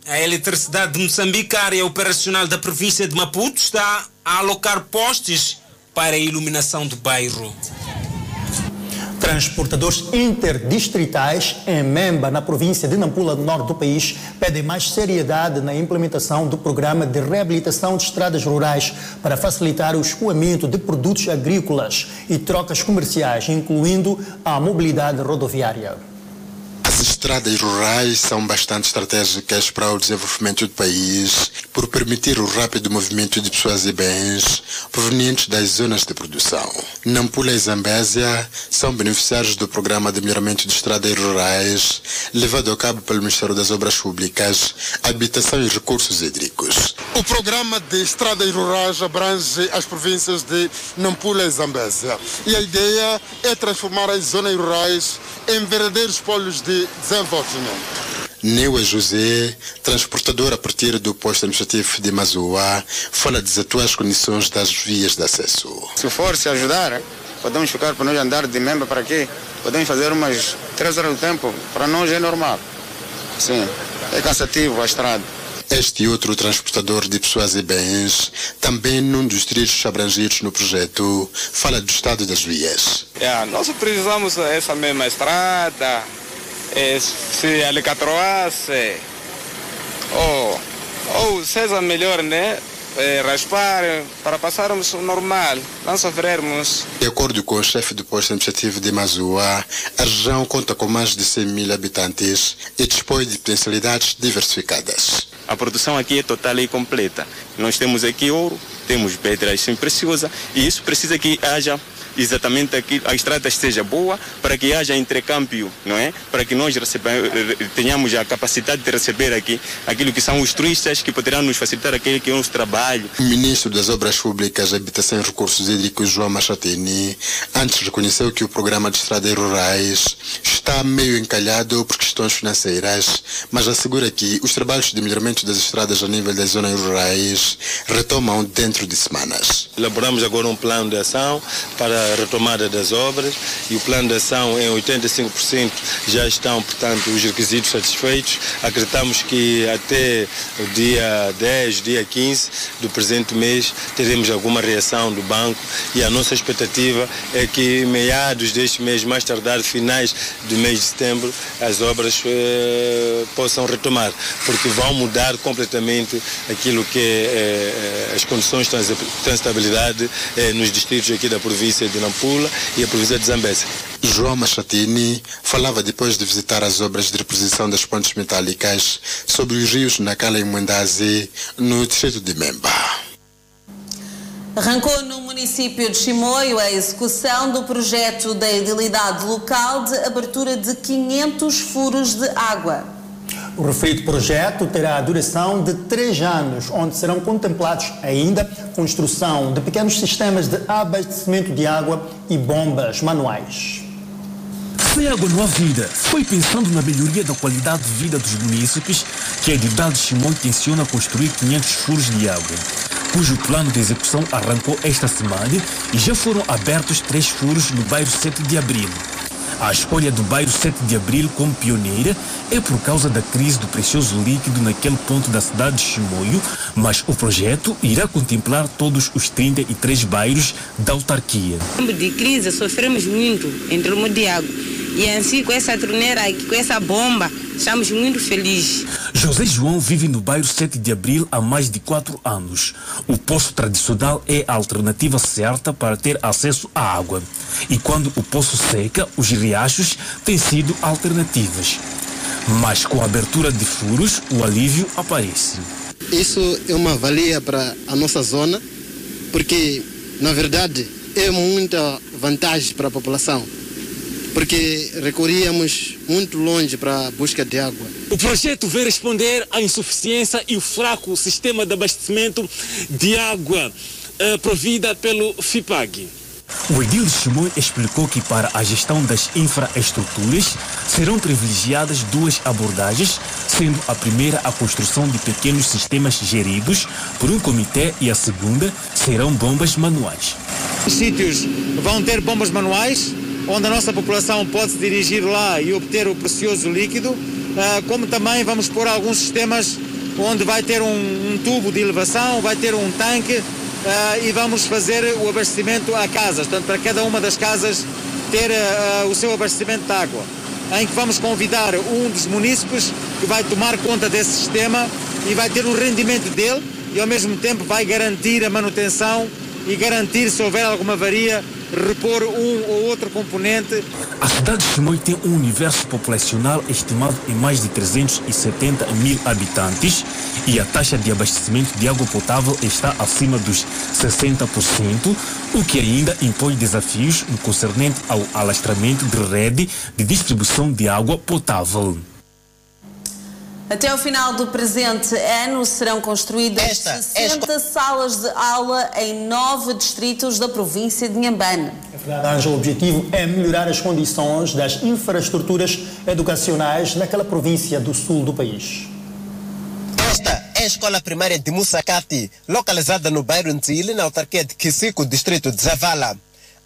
Speaker 31: A eletricidade de Moçambique, área operacional da província de Maputo, está a alocar postes para a iluminação do bairro.
Speaker 1: Transportadores interdistritais em Memba, na província de Nampula, no norte do país, pedem mais seriedade na implementação do programa de reabilitação de estradas rurais para facilitar o escoamento de produtos agrícolas e trocas comerciais, incluindo a mobilidade rodoviária.
Speaker 3: As estradas rurais são bastante estratégicas para o desenvolvimento do país, por permitir o rápido movimento de pessoas e bens provenientes das zonas de produção. Nampula e Zambésia são beneficiários do Programa de Melhoramento de Estradas Rurais, levado a cabo pelo Ministério das Obras Públicas, Habitação e Recursos Hídricos.
Speaker 15: O Programa de Estradas Rurais abrange as províncias de Nampula e Zambésia. E a ideia é transformar as zonas rurais em verdadeiros polos de desenvolvimento.
Speaker 3: Neua José, transportador a partir do posto administrativo de Mazua, fala das atuais condições das vias de acesso.
Speaker 37: Se for se ajudar, podemos ficar para nós andar de membro para aqui, podemos fazer umas três horas de tempo, para nós é normal. Sim, é cansativo a estrada.
Speaker 3: Este outro transportador de pessoas e bens, também num dos trechos abrangidos no projeto, fala do estado das vias.
Speaker 37: É, nós precisamos essa mesma estrada, se alcatroasse, ou, ou seja melhor, né? É, raspar para passarmos o normal, não sofrermos.
Speaker 3: De acordo com o chefe do posto administrativo de Mazua, a região conta com mais de 100 mil habitantes e dispõe de potencialidades diversificadas.
Speaker 37: A produção aqui é total e completa. Nós temos aqui ouro, temos pedras preciosas e isso precisa que haja exatamente aqui, a estrada esteja boa para que haja intercâmbio, não é? Para que nós tenhamos a capacidade de receber aqui aquilo que são os turistas que poderão nos facilitar aquele que é o nosso trabalho.
Speaker 3: O ministro das Obras Públicas, Habitação e Recursos Hídricos, João Machatini, antes reconheceu que o programa de estradas rurais está meio encalhado por questões financeiras, mas assegura que os trabalhos de melhoramento das estradas a nível das zonas rurais retomam dentro de semanas.
Speaker 37: Elaboramos agora um plano de ação para a retomada das obras e o plano de ação em 85% já estão, portanto, os requisitos satisfeitos. Acreditamos que até o dia 10, dia 15 do presente mês teremos alguma reação do banco e a nossa expectativa é que meados deste mês, mais tardar finais do mês de setembro, as obras eh, possam retomar, porque vão mudar completamente aquilo que é eh, as condições de transitabilidade eh, nos distritos aqui da província de Nampula e a província de Zambésia.
Speaker 3: João Machatini falava depois de visitar as obras de reposição das pontes metálicas sobre os rios Nacala e Mwendazi, no distrito de Memba.
Speaker 2: Arrancou no município de Chimoio a execução do projeto da edilidade local de abertura de 500 furos de água.
Speaker 1: O referido projeto terá a duração de três anos, onde serão contemplados ainda construção de pequenos sistemas de abastecimento de água e bombas manuais.
Speaker 25: Sem água não há vida. Foi pensando na melhoria da qualidade de vida dos munícipes que a Edildade Simão tenciona construir 500 furos de água, cujo plano de execução arrancou esta semana e já foram abertos três furos no bairro 7 de Abril. A escolha do bairro 7 de Abril como pioneira é por causa da crise do precioso líquido naquele ponto da cidade de Chimoio, mas o projeto irá contemplar todos os 33 bairros da autarquia.
Speaker 38: No tempo de crise sofremos muito em termos de água. E assim, com essa torneira aqui, com essa bomba, estamos muito felizes.
Speaker 25: José João vive no bairro 7 de Abril há mais de quatro anos. O poço tradicional é a alternativa certa para ter acesso à água. E quando o poço seca, os riachos têm sido alternativas. Mas com a abertura de furos, o alívio aparece.
Speaker 39: Isso é uma valia para a nossa zona, porque, na verdade, é muita vantagem para a população porque recorríamos muito longe para a busca de água.
Speaker 31: O projeto vem responder à insuficiência e o fraco sistema de abastecimento de água eh, provida pelo FIPAG.
Speaker 25: O Edil Chimoy explicou que para a gestão das infraestruturas serão privilegiadas duas abordagens, sendo a primeira a construção de pequenos sistemas geridos por um comitê e a segunda serão bombas manuais.
Speaker 40: Os sítios vão ter bombas manuais onde a nossa população pode se dirigir lá e obter o precioso líquido, ah, como também vamos pôr alguns sistemas onde vai ter um, um tubo de elevação, vai ter um tanque ah, e vamos fazer o abastecimento a casas, portanto, para cada uma das casas ter ah, o seu abastecimento de água, em que vamos convidar um dos munícipes que vai tomar conta desse sistema e vai ter o rendimento dele e ao mesmo tempo vai garantir a manutenção e garantir se houver alguma avaria repor um ou outro componente.
Speaker 25: A cidade de Chimoio tem um universo populacional estimado em mais de 370 mil habitantes e a taxa de abastecimento de água potável está acima dos 60%, o que ainda impõe desafios no concernente ao alastramento de rede de distribuição de água potável.
Speaker 2: Até o final do presente ano serão construídas
Speaker 41: Esta
Speaker 2: 60
Speaker 41: é
Speaker 2: salas de aula em nove distritos da província de Inhambane.
Speaker 1: O objetivo é melhorar as condições das infraestruturas educacionais naquela província do sul do país.
Speaker 41: Esta é a escola primária de Musacati, localizada no bairro Ntili, na autarquia de Kisico, distrito de Zavala.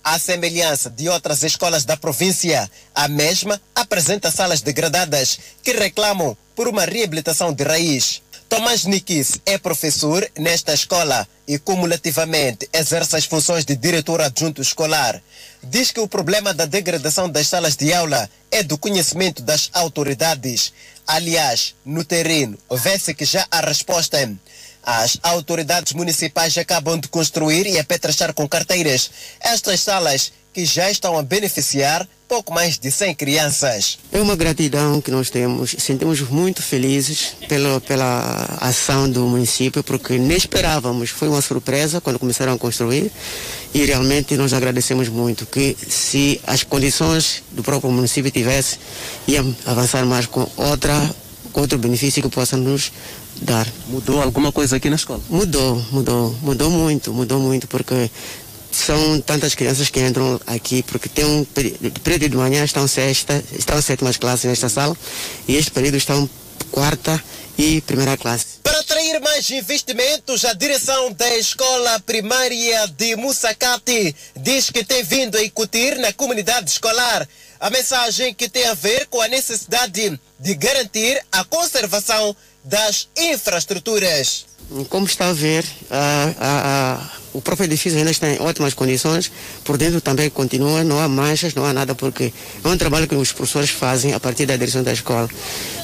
Speaker 41: À semelhança de outras escolas da província, a mesma apresenta salas degradadas que reclamam por uma reabilitação de raiz. Tomás Nikis é professor nesta escola e, cumulativamente, exerce as funções de diretor adjunto escolar. Diz que o problema da degradação das salas de aula é do conhecimento das autoridades. Aliás, no terreno, vê-se que já há resposta. As autoridades municipais acabam de construir e apetrechar com carteiras estas salas que já estão a beneficiar pouco mais de 100 crianças.
Speaker 42: É uma gratidão que nós temos, sentimos muito felizes pela, pela ação do município, porque nem esperávamos, foi uma surpresa quando começaram a construir e realmente nós agradecemos muito que se as condições do próprio município tivesse, iam avançar mais com outra, com outro benefício que possa nos dar.
Speaker 41: Mudou alguma coisa aqui na escola?
Speaker 42: Mudou, mudou, mudou muito, mudou muito, porque são tantas crianças que entram aqui, porque tem um período, de manhã estão sexta, estão sétimas classes nesta sala, e este período estão quarta e primeira classe.
Speaker 41: Para atrair mais investimentos, a direção da escola primária de Musacati diz que tem vindo a incutir na comunidade escolar a mensagem que tem a ver com a necessidade de garantir a conservação das infraestruturas.
Speaker 42: Como está a ver, a, a, a, o próprio edifício ainda está em ótimas condições, por dentro também continua, não há manchas, não há nada, porque é um trabalho que os professores fazem a partir da direção da escola.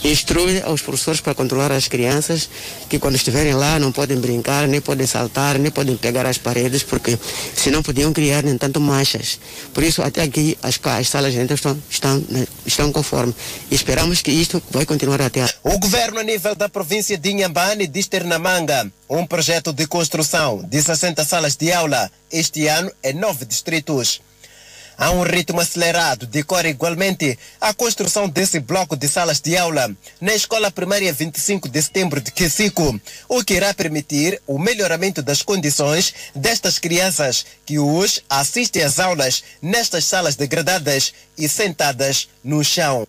Speaker 42: Instrui aos professores para controlar as crianças, que quando estiverem lá não podem brincar, nem podem saltar, nem podem pegar as paredes, porque senão podiam criar, nem tanto, manchas. Por isso, até aqui, as, as salas dentro estão, estão, estão conforme. E esperamos que isto vai continuar até.
Speaker 41: O governo, a nível da província de Inhambane, diz ter na um projeto de construção de 60 salas de aula este ano em nove distritos. A um ritmo acelerado decorre igualmente a construção desse bloco de salas de aula na Escola Primária 25 de Setembro de Quesico, o que irá permitir o melhoramento das condições destas crianças que hoje assistem às aulas nestas salas degradadas e sentadas no chão.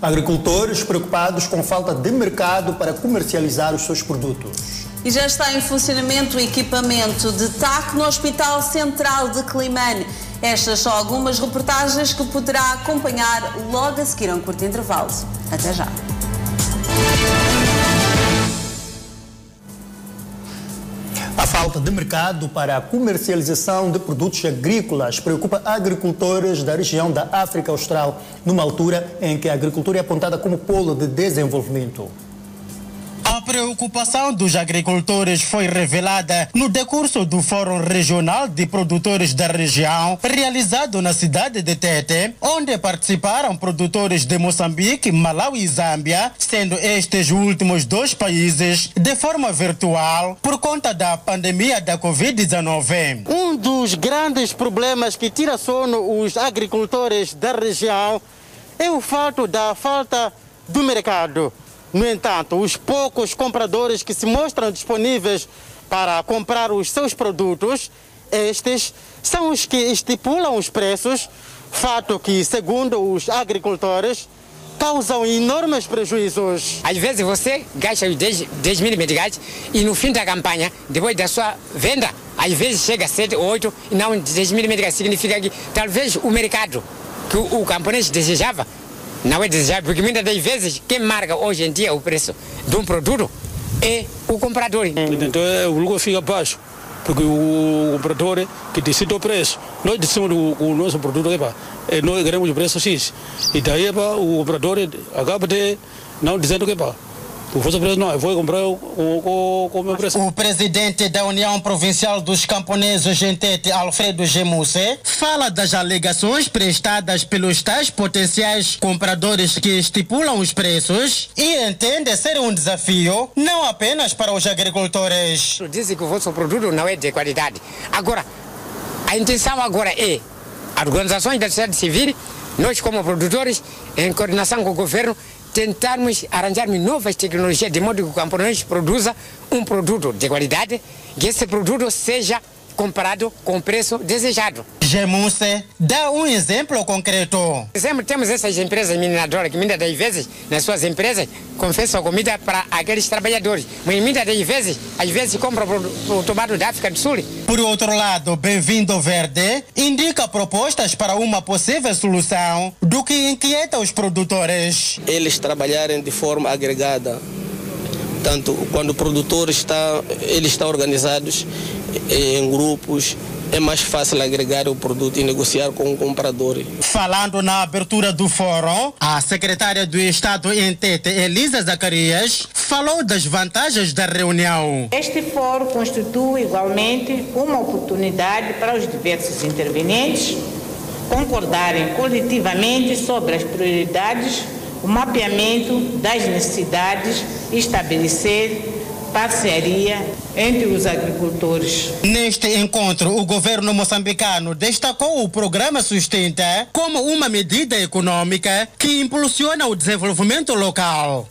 Speaker 1: Agricultores preocupados com falta de mercado para comercializar os seus produtos.
Speaker 2: E já está em funcionamento o equipamento de TAC no Hospital Central de Climane. Estas são algumas reportagens que poderá acompanhar logo a seguir a um curto intervalo. Até já.
Speaker 1: A falta de mercado para a comercialização de produtos agrícolas preocupa agricultores da região da África Austral, numa altura em que a agricultura é apontada como polo de desenvolvimento.
Speaker 36: A preocupação dos agricultores foi revelada no decurso do Fórum Regional de Produtores da Região, realizado na cidade de Tete, onde participaram produtores de Moçambique, Malawi e Zâmbia, sendo estes os últimos dois países de forma virtual por conta da pandemia da Covid-19. Um dos grandes problemas que tira sono os agricultores da região é o fato da falta do mercado. No entanto, os poucos compradores que se mostram disponíveis para comprar os seus produtos, estes são os que estipulam os preços, fato que, segundo os agricultores, causam enormes prejuízos.
Speaker 43: Às vezes você gasta os 10, 10 mil meticais e no fim da campanha, depois da sua venda, às vezes chega a 7 ou 8 e não 10 mil meticais. Significa que talvez o mercado que o, o camponês desejava não é desejável, porque muitas das vezes quem marca hoje em dia o preço de um produto é o comprador.
Speaker 44: Então é, o lucro fica baixo, porque o comprador que decide o preço. Nós decidimos o, o nosso produto, epa, é, nós queremos o preço X. E daí epa, o comprador acaba de não dizendo que epa, o vosso preço não, eu vou comprar o, o, o, o meu preço.
Speaker 36: O presidente da União Provincial dos Camponeses Gentete, Alfredo Gemuse, fala das alegações prestadas pelos tais potenciais compradores que estipulam os preços e entende ser um desafio não apenas para os agricultores.
Speaker 43: Dizem que o vosso produto não é de qualidade. Agora, a intenção agora é organizações da sociedade civil, nós como produtores, em coordenação com o governo, tentarmos arranjarmos novas tecnologias de modo que o camponês produza um produto de qualidade, que esse produto seja comparado com o preço desejado.
Speaker 36: Gemuse dá um exemplo concreto.
Speaker 43: Por exemplo, temos essas empresas mineradoras que muitas das vezes, nas suas empresas, confessam comida para aqueles trabalhadores. Mas muitas das vezes, às vezes compram o tomate da África do Sul.
Speaker 36: Por outro lado, Bem-vindo Verde indica propostas para uma possível solução do que inquieta os produtores.
Speaker 45: Eles trabalharem de forma agregada Portanto, quando o produtor está, ele está organizados em grupos, é mais fácil agregar o produto e negociar com o comprador.
Speaker 36: Falando na abertura do fórum, a secretária do Estado em Tete, Elisa Zacarias, falou das vantagens da reunião.
Speaker 46: Este fórum constitui igualmente uma oportunidade para os diversos intervenientes concordarem coletivamente sobre as prioridades o mapeamento das necessidades e estabelecer parceria entre os agricultores.
Speaker 36: Neste encontro, o governo moçambicano destacou o programa Sustenta como uma medida econômica que impulsiona o desenvolvimento local.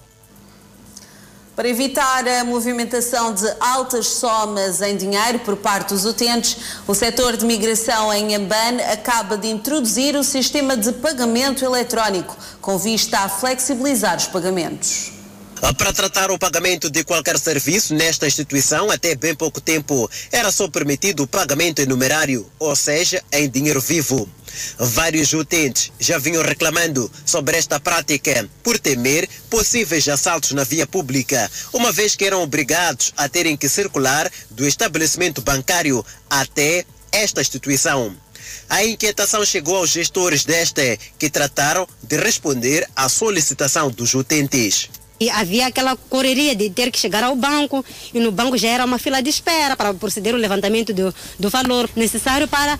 Speaker 2: Para evitar a movimentação de altas somas em dinheiro por parte dos utentes, o setor de migração em Ambane acaba de introduzir o sistema de pagamento eletrónico, com vista a flexibilizar os pagamentos.
Speaker 41: Para tratar o pagamento de qualquer serviço nesta instituição, até bem pouco tempo, era só permitido o pagamento em numerário, ou seja, em dinheiro vivo. Vários utentes já vinham reclamando sobre esta prática por temer possíveis assaltos na via pública, uma vez que eram obrigados a terem que circular do estabelecimento bancário até esta instituição. A inquietação chegou aos gestores desta, que trataram de responder à solicitação dos utentes.
Speaker 30: E havia aquela correria de ter que chegar ao banco e no banco já era uma fila de espera para proceder o levantamento do, do valor necessário para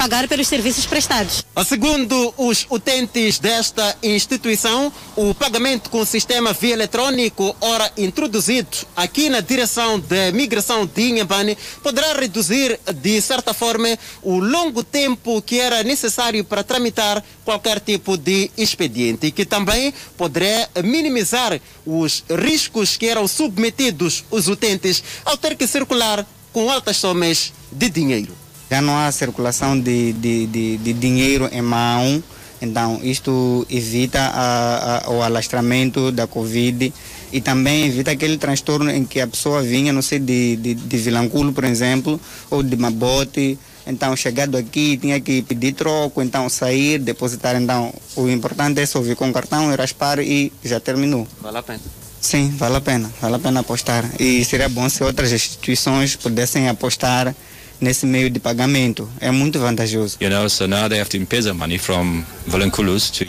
Speaker 30: pagar pelos serviços prestados.
Speaker 41: Segundo os utentes desta instituição, o pagamento com o sistema via eletrônico, ora introduzido aqui na direção de migração de Inhambane, poderá reduzir, de certa forma, o longo tempo que era necessário para tramitar qualquer tipo de expediente e que também poderá minimizar os riscos que eram submetidos os utentes ao ter que circular com altas somas de dinheiro.
Speaker 47: Já não há circulação de, de, de, de dinheiro em mão, então isto evita a, a, o alastramento da Covid e também evita aquele transtorno em que a pessoa vinha, não sei, de, de, de Vilanculo, por exemplo, ou de Mabote, então chegado aqui tinha que pedir troco, então sair, depositar, então o importante é só vir com o cartão raspar e já terminou.
Speaker 31: Vale a pena.
Speaker 47: Sim, vale a pena, vale a pena apostar. E seria bom se outras instituições pudessem apostar nesse meio de pagamento. É muito vantajoso.
Speaker 48: You know, so now they have to money from Vilanculos to.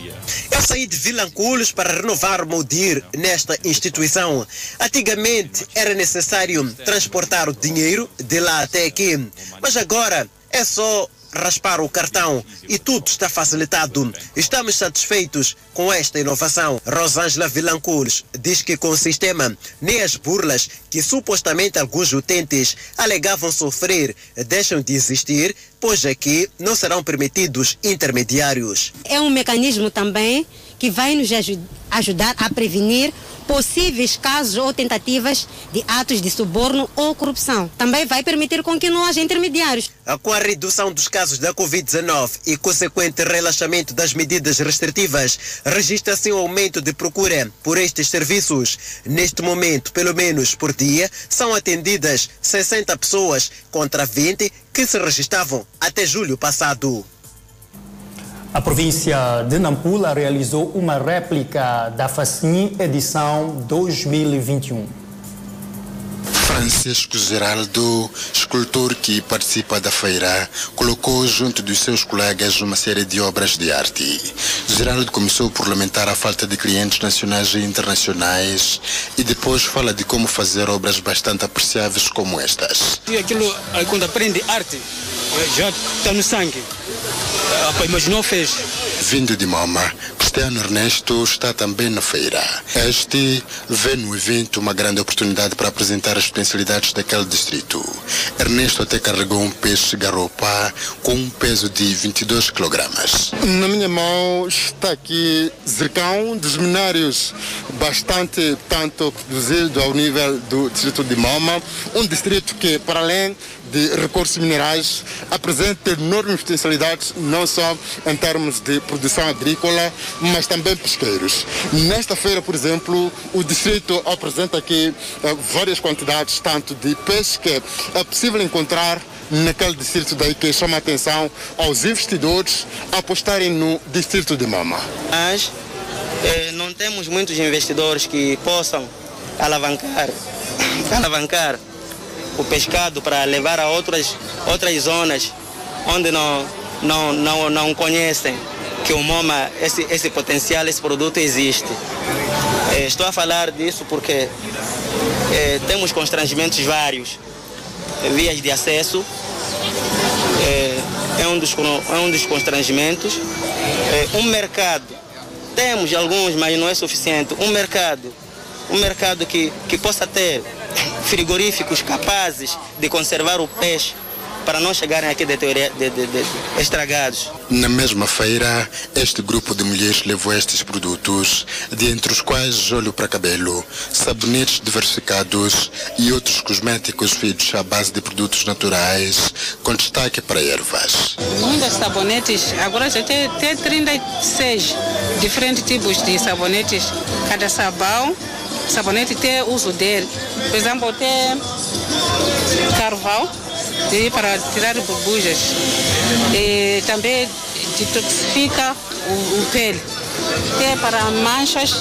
Speaker 41: Eu saí de Vilanculos para renovar o meu DIR nesta instituição. Antigamente era necessário transportar o dinheiro de lá até aqui, mas agora é só raspar o cartão e tudo está facilitado. Estamos satisfeitos com esta inovação. Rosângela Vilanculos diz que com o sistema, nem as burlas que supostamente alguns utentes alegavam sofrer deixam de existir, pois aqui não serão permitidos intermediários.
Speaker 30: É um mecanismo também que vai nos aju ajudar a prevenir possíveis casos ou tentativas de atos de suborno ou corrupção. Também vai permitir com que não haja intermediários.
Speaker 41: Com a redução dos casos da Covid-19 e consequente relaxamento das medidas restritivas, registra-se um aumento de procura por estes serviços. Neste momento, pelo menos por dia, são atendidas 60 pessoas contra 20 que se registravam até julho passado.
Speaker 1: A província de Nampula realizou uma réplica da FACIN edição 2021.
Speaker 3: Francisco Geraldo, escultor que participa da feira, colocou junto dos seus colegas uma série de obras de arte. Geraldo começou por lamentar a falta de clientes nacionais e internacionais e depois fala de como fazer obras bastante apreciáveis como estas.
Speaker 44: E aquilo, aí quando aprende arte, já está no sangue. Ah, imaginou, fez.
Speaker 3: Vindo de Moma, Cristiano Ernesto está também na feira. Este vê no evento uma grande oportunidade para apresentar as potencialidades daquele distrito. Ernesto até carregou um peixe garopa com um peso de 22 kg.
Speaker 15: Na minha mão está aqui zircão dos minários bastante tanto produzido ao nível do distrito de Moma, um distrito que para além de recursos minerais apresenta enormes potencialidades não só em termos de produção agrícola, mas também pesqueiros. Nesta feira, por exemplo, o distrito apresenta aqui eh, várias quantidades tanto de peixe que é possível encontrar naquele distrito daí que chama a atenção aos investidores apostarem no distrito de Mama.
Speaker 45: Mas eh, não temos muitos investidores que possam alavancar, <laughs> alavancar o pescado para levar a outras, outras zonas onde não, não, não, não conhecem que o MoMA, esse, esse potencial, esse produto existe. Eh, estou a falar disso porque eh, temos constrangimentos vários, vias de acesso, eh, é, um dos, é um dos constrangimentos. Eh, um mercado, temos alguns, mas não é suficiente. Um mercado, um mercado que, que possa ter frigoríficos capazes de conservar o peixe para não chegarem aqui de, de, de, de, estragados.
Speaker 3: Na mesma feira, este grupo de mulheres levou estes produtos, dentre os quais óleo para cabelo, sabonetes diversificados e outros cosméticos feitos à base de produtos naturais, com destaque para ervas.
Speaker 38: Muitos sabonetes, agora já tem, tem 36 diferentes tipos de sabonetes, cada sabão sabonete tem uso dele. Por exemplo, tem carvão para tirar burbujas. E também detoxifica o, o pele. Tem para manchas,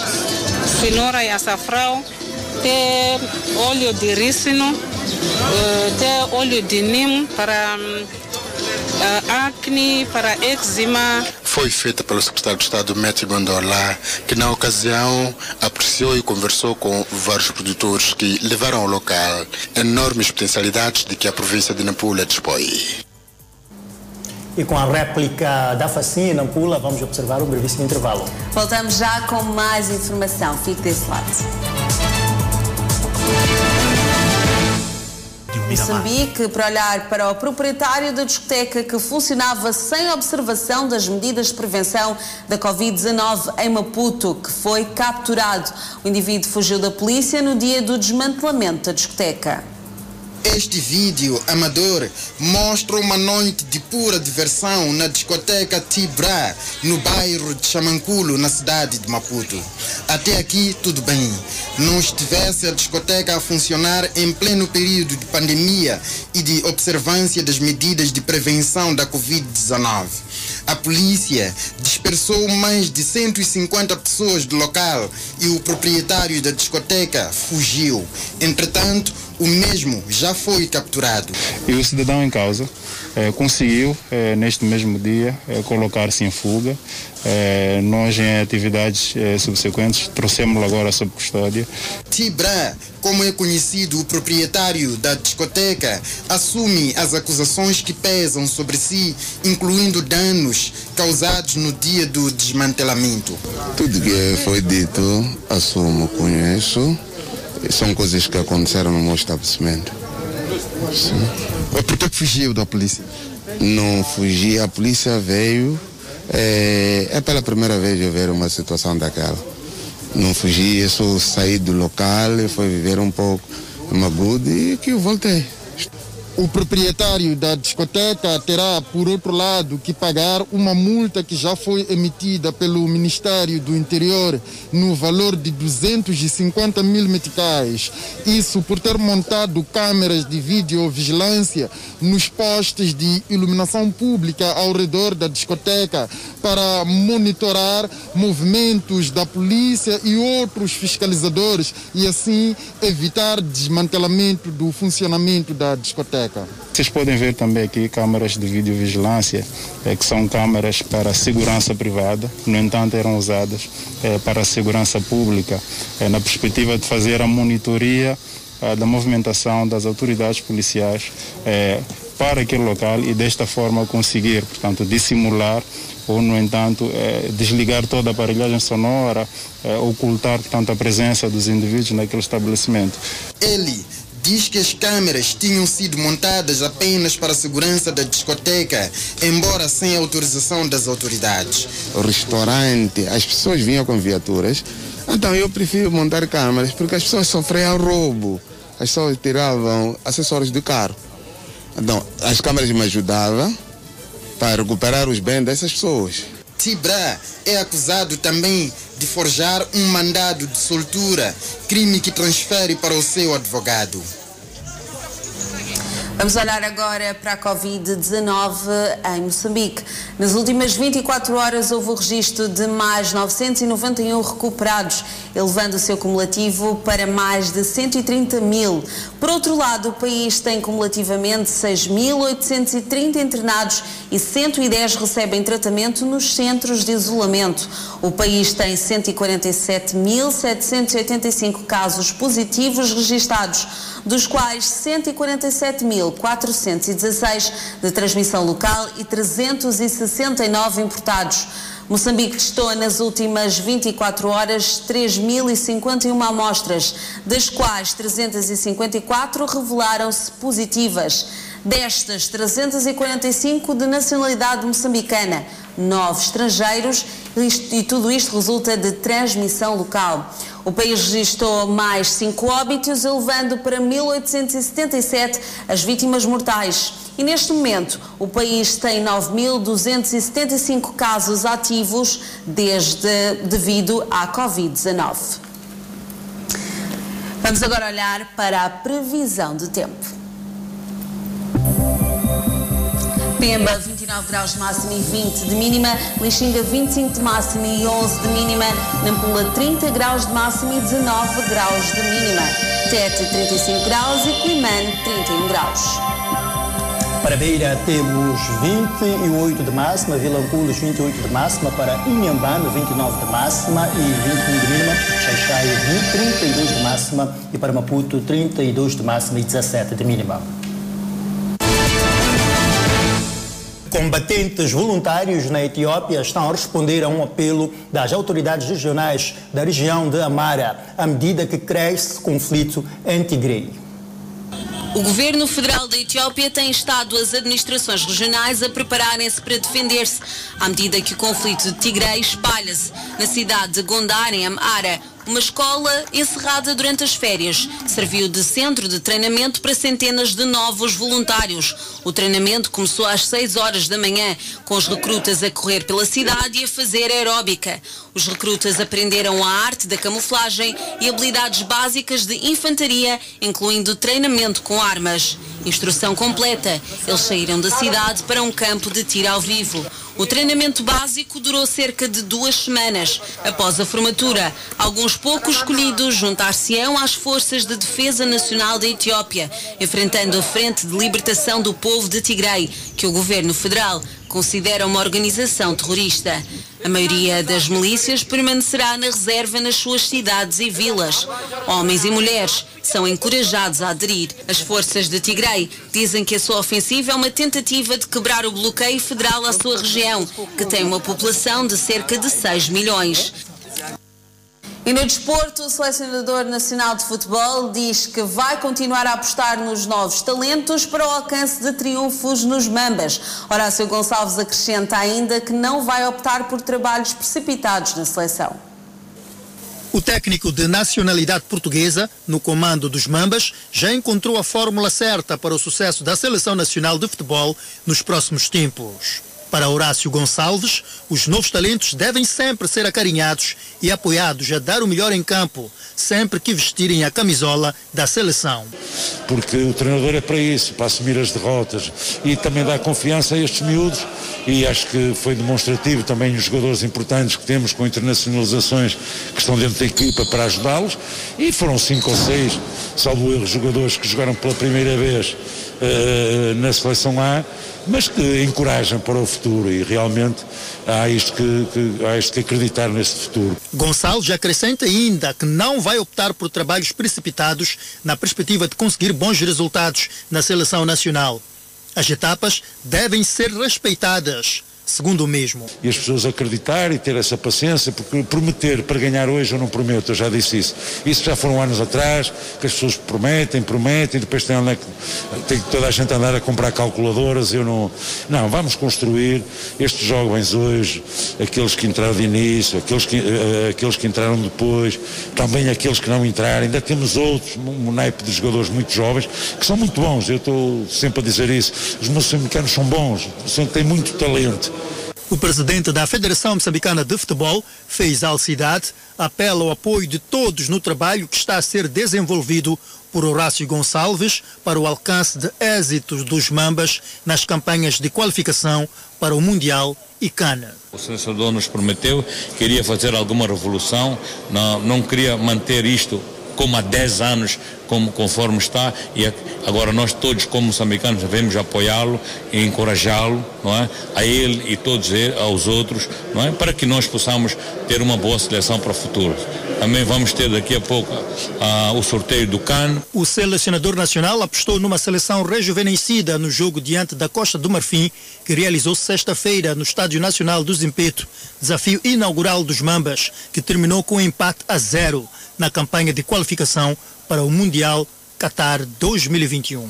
Speaker 38: cenoura e açafrão. Tem óleo de rícino. Tem óleo de nim para acne, para eczema.
Speaker 3: Foi feita pelo secretário de Estado Matthew Gondola, que na ocasião apreciou e conversou com vários produtores que levaram ao local enormes potencialidades de que a província de Nampula dispõe.
Speaker 1: e com a réplica da facinha em Nampula, vamos observar um brevíssimo intervalo.
Speaker 2: Voltamos já com mais informação. Fique desse lado. Moçambique para olhar para o proprietário da discoteca que funcionava sem observação das medidas de prevenção da Covid-19 em Maputo, que foi capturado. O indivíduo fugiu da polícia no dia do desmantelamento da discoteca.
Speaker 10: Este vídeo amador mostra uma noite de pura diversão na discoteca Tibra, no bairro de Chamanculo, na cidade de Maputo. Até aqui tudo bem. Não estivesse a discoteca a funcionar em pleno período de pandemia e de observância das medidas de prevenção da Covid-19. A polícia dispersou mais de 150 pessoas do local e o proprietário da discoteca fugiu. Entretanto, o mesmo já foi capturado.
Speaker 32: E o cidadão em causa eh, conseguiu, eh, neste mesmo dia, eh, colocar-se em fuga. nós, em atividades subsequentes, trouxemos-lo agora sob custódia.
Speaker 10: Tibra, como é conhecido o proprietário da discoteca, assume as acusações que pesam sobre si, incluindo danos causados no dia do desmantelamento.
Speaker 42: Tudo que foi dito, assumo, conheço são coisas que aconteceram no meu estabelecimento.
Speaker 10: Sim. Por que fugiu da polícia?
Speaker 42: Não fugi, a polícia veio. É, é pela primeira vez eu ver uma situação daquela. Não fugi, eu só saí do local, fui viver um pouco uma good e que eu voltei.
Speaker 10: O proprietário da discoteca terá, por outro lado, que pagar uma multa que já foi emitida pelo Ministério do Interior no valor de 250 mil meticais. Isso por ter montado câmeras de videovigilância nos postes de iluminação pública ao redor da discoteca para monitorar movimentos da polícia e outros fiscalizadores e assim evitar desmantelamento do funcionamento da discoteca.
Speaker 32: Vocês podem ver também aqui câmaras de videovigilância, é, que são câmaras para segurança privada, no entanto eram usadas é, para segurança pública, é, na perspectiva de fazer a monitoria da movimentação das autoridades policiais para aquele local e desta forma conseguir, portanto, dissimular ou, no entanto, desligar toda a aparelhagem sonora, ocultar, portanto, a presença dos indivíduos naquele estabelecimento.
Speaker 10: Ele diz que as câmeras tinham sido montadas apenas para a segurança da discoteca, embora sem autorização das autoridades.
Speaker 42: O restaurante, as pessoas vinham com viaturas, então eu prefiro montar câmeras porque as pessoas sofriam roubo, as pessoas tiravam acessórios do carro. Então, as câmeras me ajudavam para recuperar os bens dessas pessoas.
Speaker 10: Tibra é acusado também de forjar um mandado de soltura, crime que transfere para o seu advogado.
Speaker 2: Vamos olhar agora para a Covid-19 em Moçambique. Nas últimas 24 horas houve o registro de mais 991 recuperados, elevando o seu cumulativo para mais de 130 mil. Por outro lado, o país tem cumulativamente 6.830 internados e 110 recebem tratamento nos centros de isolamento. O país tem 147.785 casos positivos registados dos quais 147.416 de transmissão local e 369 importados. Moçambique testou nas últimas 24 horas 3.051 amostras, das quais 354 revelaram-se positivas. Destas, 345 de nacionalidade moçambicana, 9 estrangeiros e tudo isto resulta de transmissão local. O país registrou mais 5 óbitos, elevando para 1.877 as vítimas mortais. E neste momento, o país tem 9.275 casos ativos desde, devido à Covid-19. Vamos agora olhar para a previsão do tempo. Pemba. 29 graus de máxima e 20 de mínima, Lixinga 25 de máxima e 11 de mínima, Nampula 30 graus de máxima e 19 graus de mínima, Tete 35 graus e Climane 31 graus.
Speaker 1: Para Beira temos 28 de máxima, Vilanculos 28 de máxima, para Inhambane 29 de máxima e 21 de mínima, Xaixai 32 de máxima. E para Maputo 32 de máxima e 17 de mínima. Combatentes voluntários na Etiópia estão a responder a um apelo das autoridades regionais da região de Amara, à medida que cresce o conflito em Tigray.
Speaker 2: O governo federal da Etiópia tem estado as administrações regionais a prepararem-se para defender-se, à medida que o conflito de Tigray espalha-se na cidade de Gondar, em Amara. Uma escola encerrada durante as férias serviu de centro de treinamento para centenas de novos voluntários. O treinamento começou às 6 horas da manhã, com os recrutas a correr pela cidade e a fazer aeróbica. Os recrutas aprenderam a arte da camuflagem e habilidades básicas de infantaria, incluindo treinamento com armas. Instrução completa. Eles saíram da cidade para um campo de tiro ao vivo. O treinamento básico durou cerca de duas semanas. Após a formatura, alguns poucos escolhidos juntar-se-ão às Forças de Defesa Nacional da Etiópia, enfrentando a Frente de Libertação do Povo de Tigray, que o governo federal considera uma organização terrorista. A maioria das milícias permanecerá na reserva nas suas cidades e vilas. Homens e mulheres são encorajados a aderir. As forças de Tigray dizem que a sua ofensiva é uma tentativa de quebrar o bloqueio federal à sua região, que tem uma população de cerca de 6 milhões. E no desporto, o selecionador nacional de futebol diz que vai continuar a apostar nos novos talentos para o alcance de triunfos nos Mambas. Horácio Gonçalves acrescenta ainda que não vai optar por trabalhos precipitados na seleção.
Speaker 1: O técnico de nacionalidade portuguesa, no comando dos Mambas, já encontrou a fórmula certa para o sucesso da seleção nacional de futebol nos próximos tempos. Para Horácio Gonçalves, os novos talentos devem sempre ser acarinhados e apoiados a dar o melhor em campo, sempre que vestirem a camisola da seleção.
Speaker 49: Porque o treinador é para isso, para assumir as derrotas. E também dar confiança a estes miúdos. E acho que foi demonstrativo também os jogadores importantes que temos com internacionalizações que estão dentro da equipa para ajudá-los. E foram cinco ou seis, salvo erro, jogadores que jogaram pela primeira vez uh, na seleção A mas que encorajam para o futuro e realmente há isto que, que, há isto que acreditar neste futuro.
Speaker 1: Gonçalves acrescenta ainda que não vai optar por trabalhos precipitados na perspectiva de conseguir bons resultados na seleção nacional. As etapas devem ser respeitadas segundo o mesmo.
Speaker 49: E as pessoas acreditar e ter essa paciência, porque prometer para ganhar hoje eu não prometo, eu já disse isso. Isso já foram anos atrás, que as pessoas prometem, prometem, depois tem, tem toda a gente a andar a comprar calculadoras, eu não. Não, vamos construir estes jovens hoje, aqueles que entraram de início, aqueles que, uh, aqueles que entraram depois, também aqueles que não entraram, ainda temos outros, um naipe de jogadores muito jovens, que são muito bons, eu estou sempre a dizer isso. Os moçambicanos são bons, têm muito talento.
Speaker 1: O presidente da Federação Moçambicana de Futebol fez à cidade apela ao apoio de todos no trabalho que está a ser desenvolvido por Horácio Gonçalves para o alcance de êxitos dos Mambas nas campanhas de qualificação para o Mundial e Cana.
Speaker 50: O senador nos prometeu que iria fazer alguma revolução, não, não queria manter isto como há 10 anos, como, conforme está, e agora nós todos como moçambicanos devemos apoiá-lo e encorajá-lo, não é? A ele e todos ele, aos outros, não é? Para que nós possamos ter uma boa seleção para o futuro. Também vamos ter daqui a pouco uh, o sorteio do CAN.
Speaker 1: O selecionador nacional apostou numa seleção rejuvenescida no jogo diante da Costa do Marfim, que realizou sexta-feira no Estádio Nacional do Zimpeto, desafio inaugural dos Mambas, que terminou com um empate a zero na campanha de qualificação para o Mundial Qatar 2021.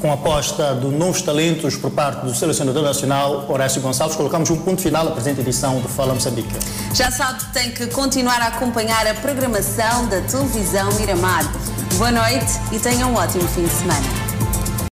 Speaker 1: Com a aposta de novos talentos por parte do selecionador nacional Horácio Gonçalves, colocamos um ponto final à presente edição do Fala Moçambique.
Speaker 2: Já sabe que tem que continuar a acompanhar a programação da televisão Miramar. Boa noite e tenha um ótimo fim de semana.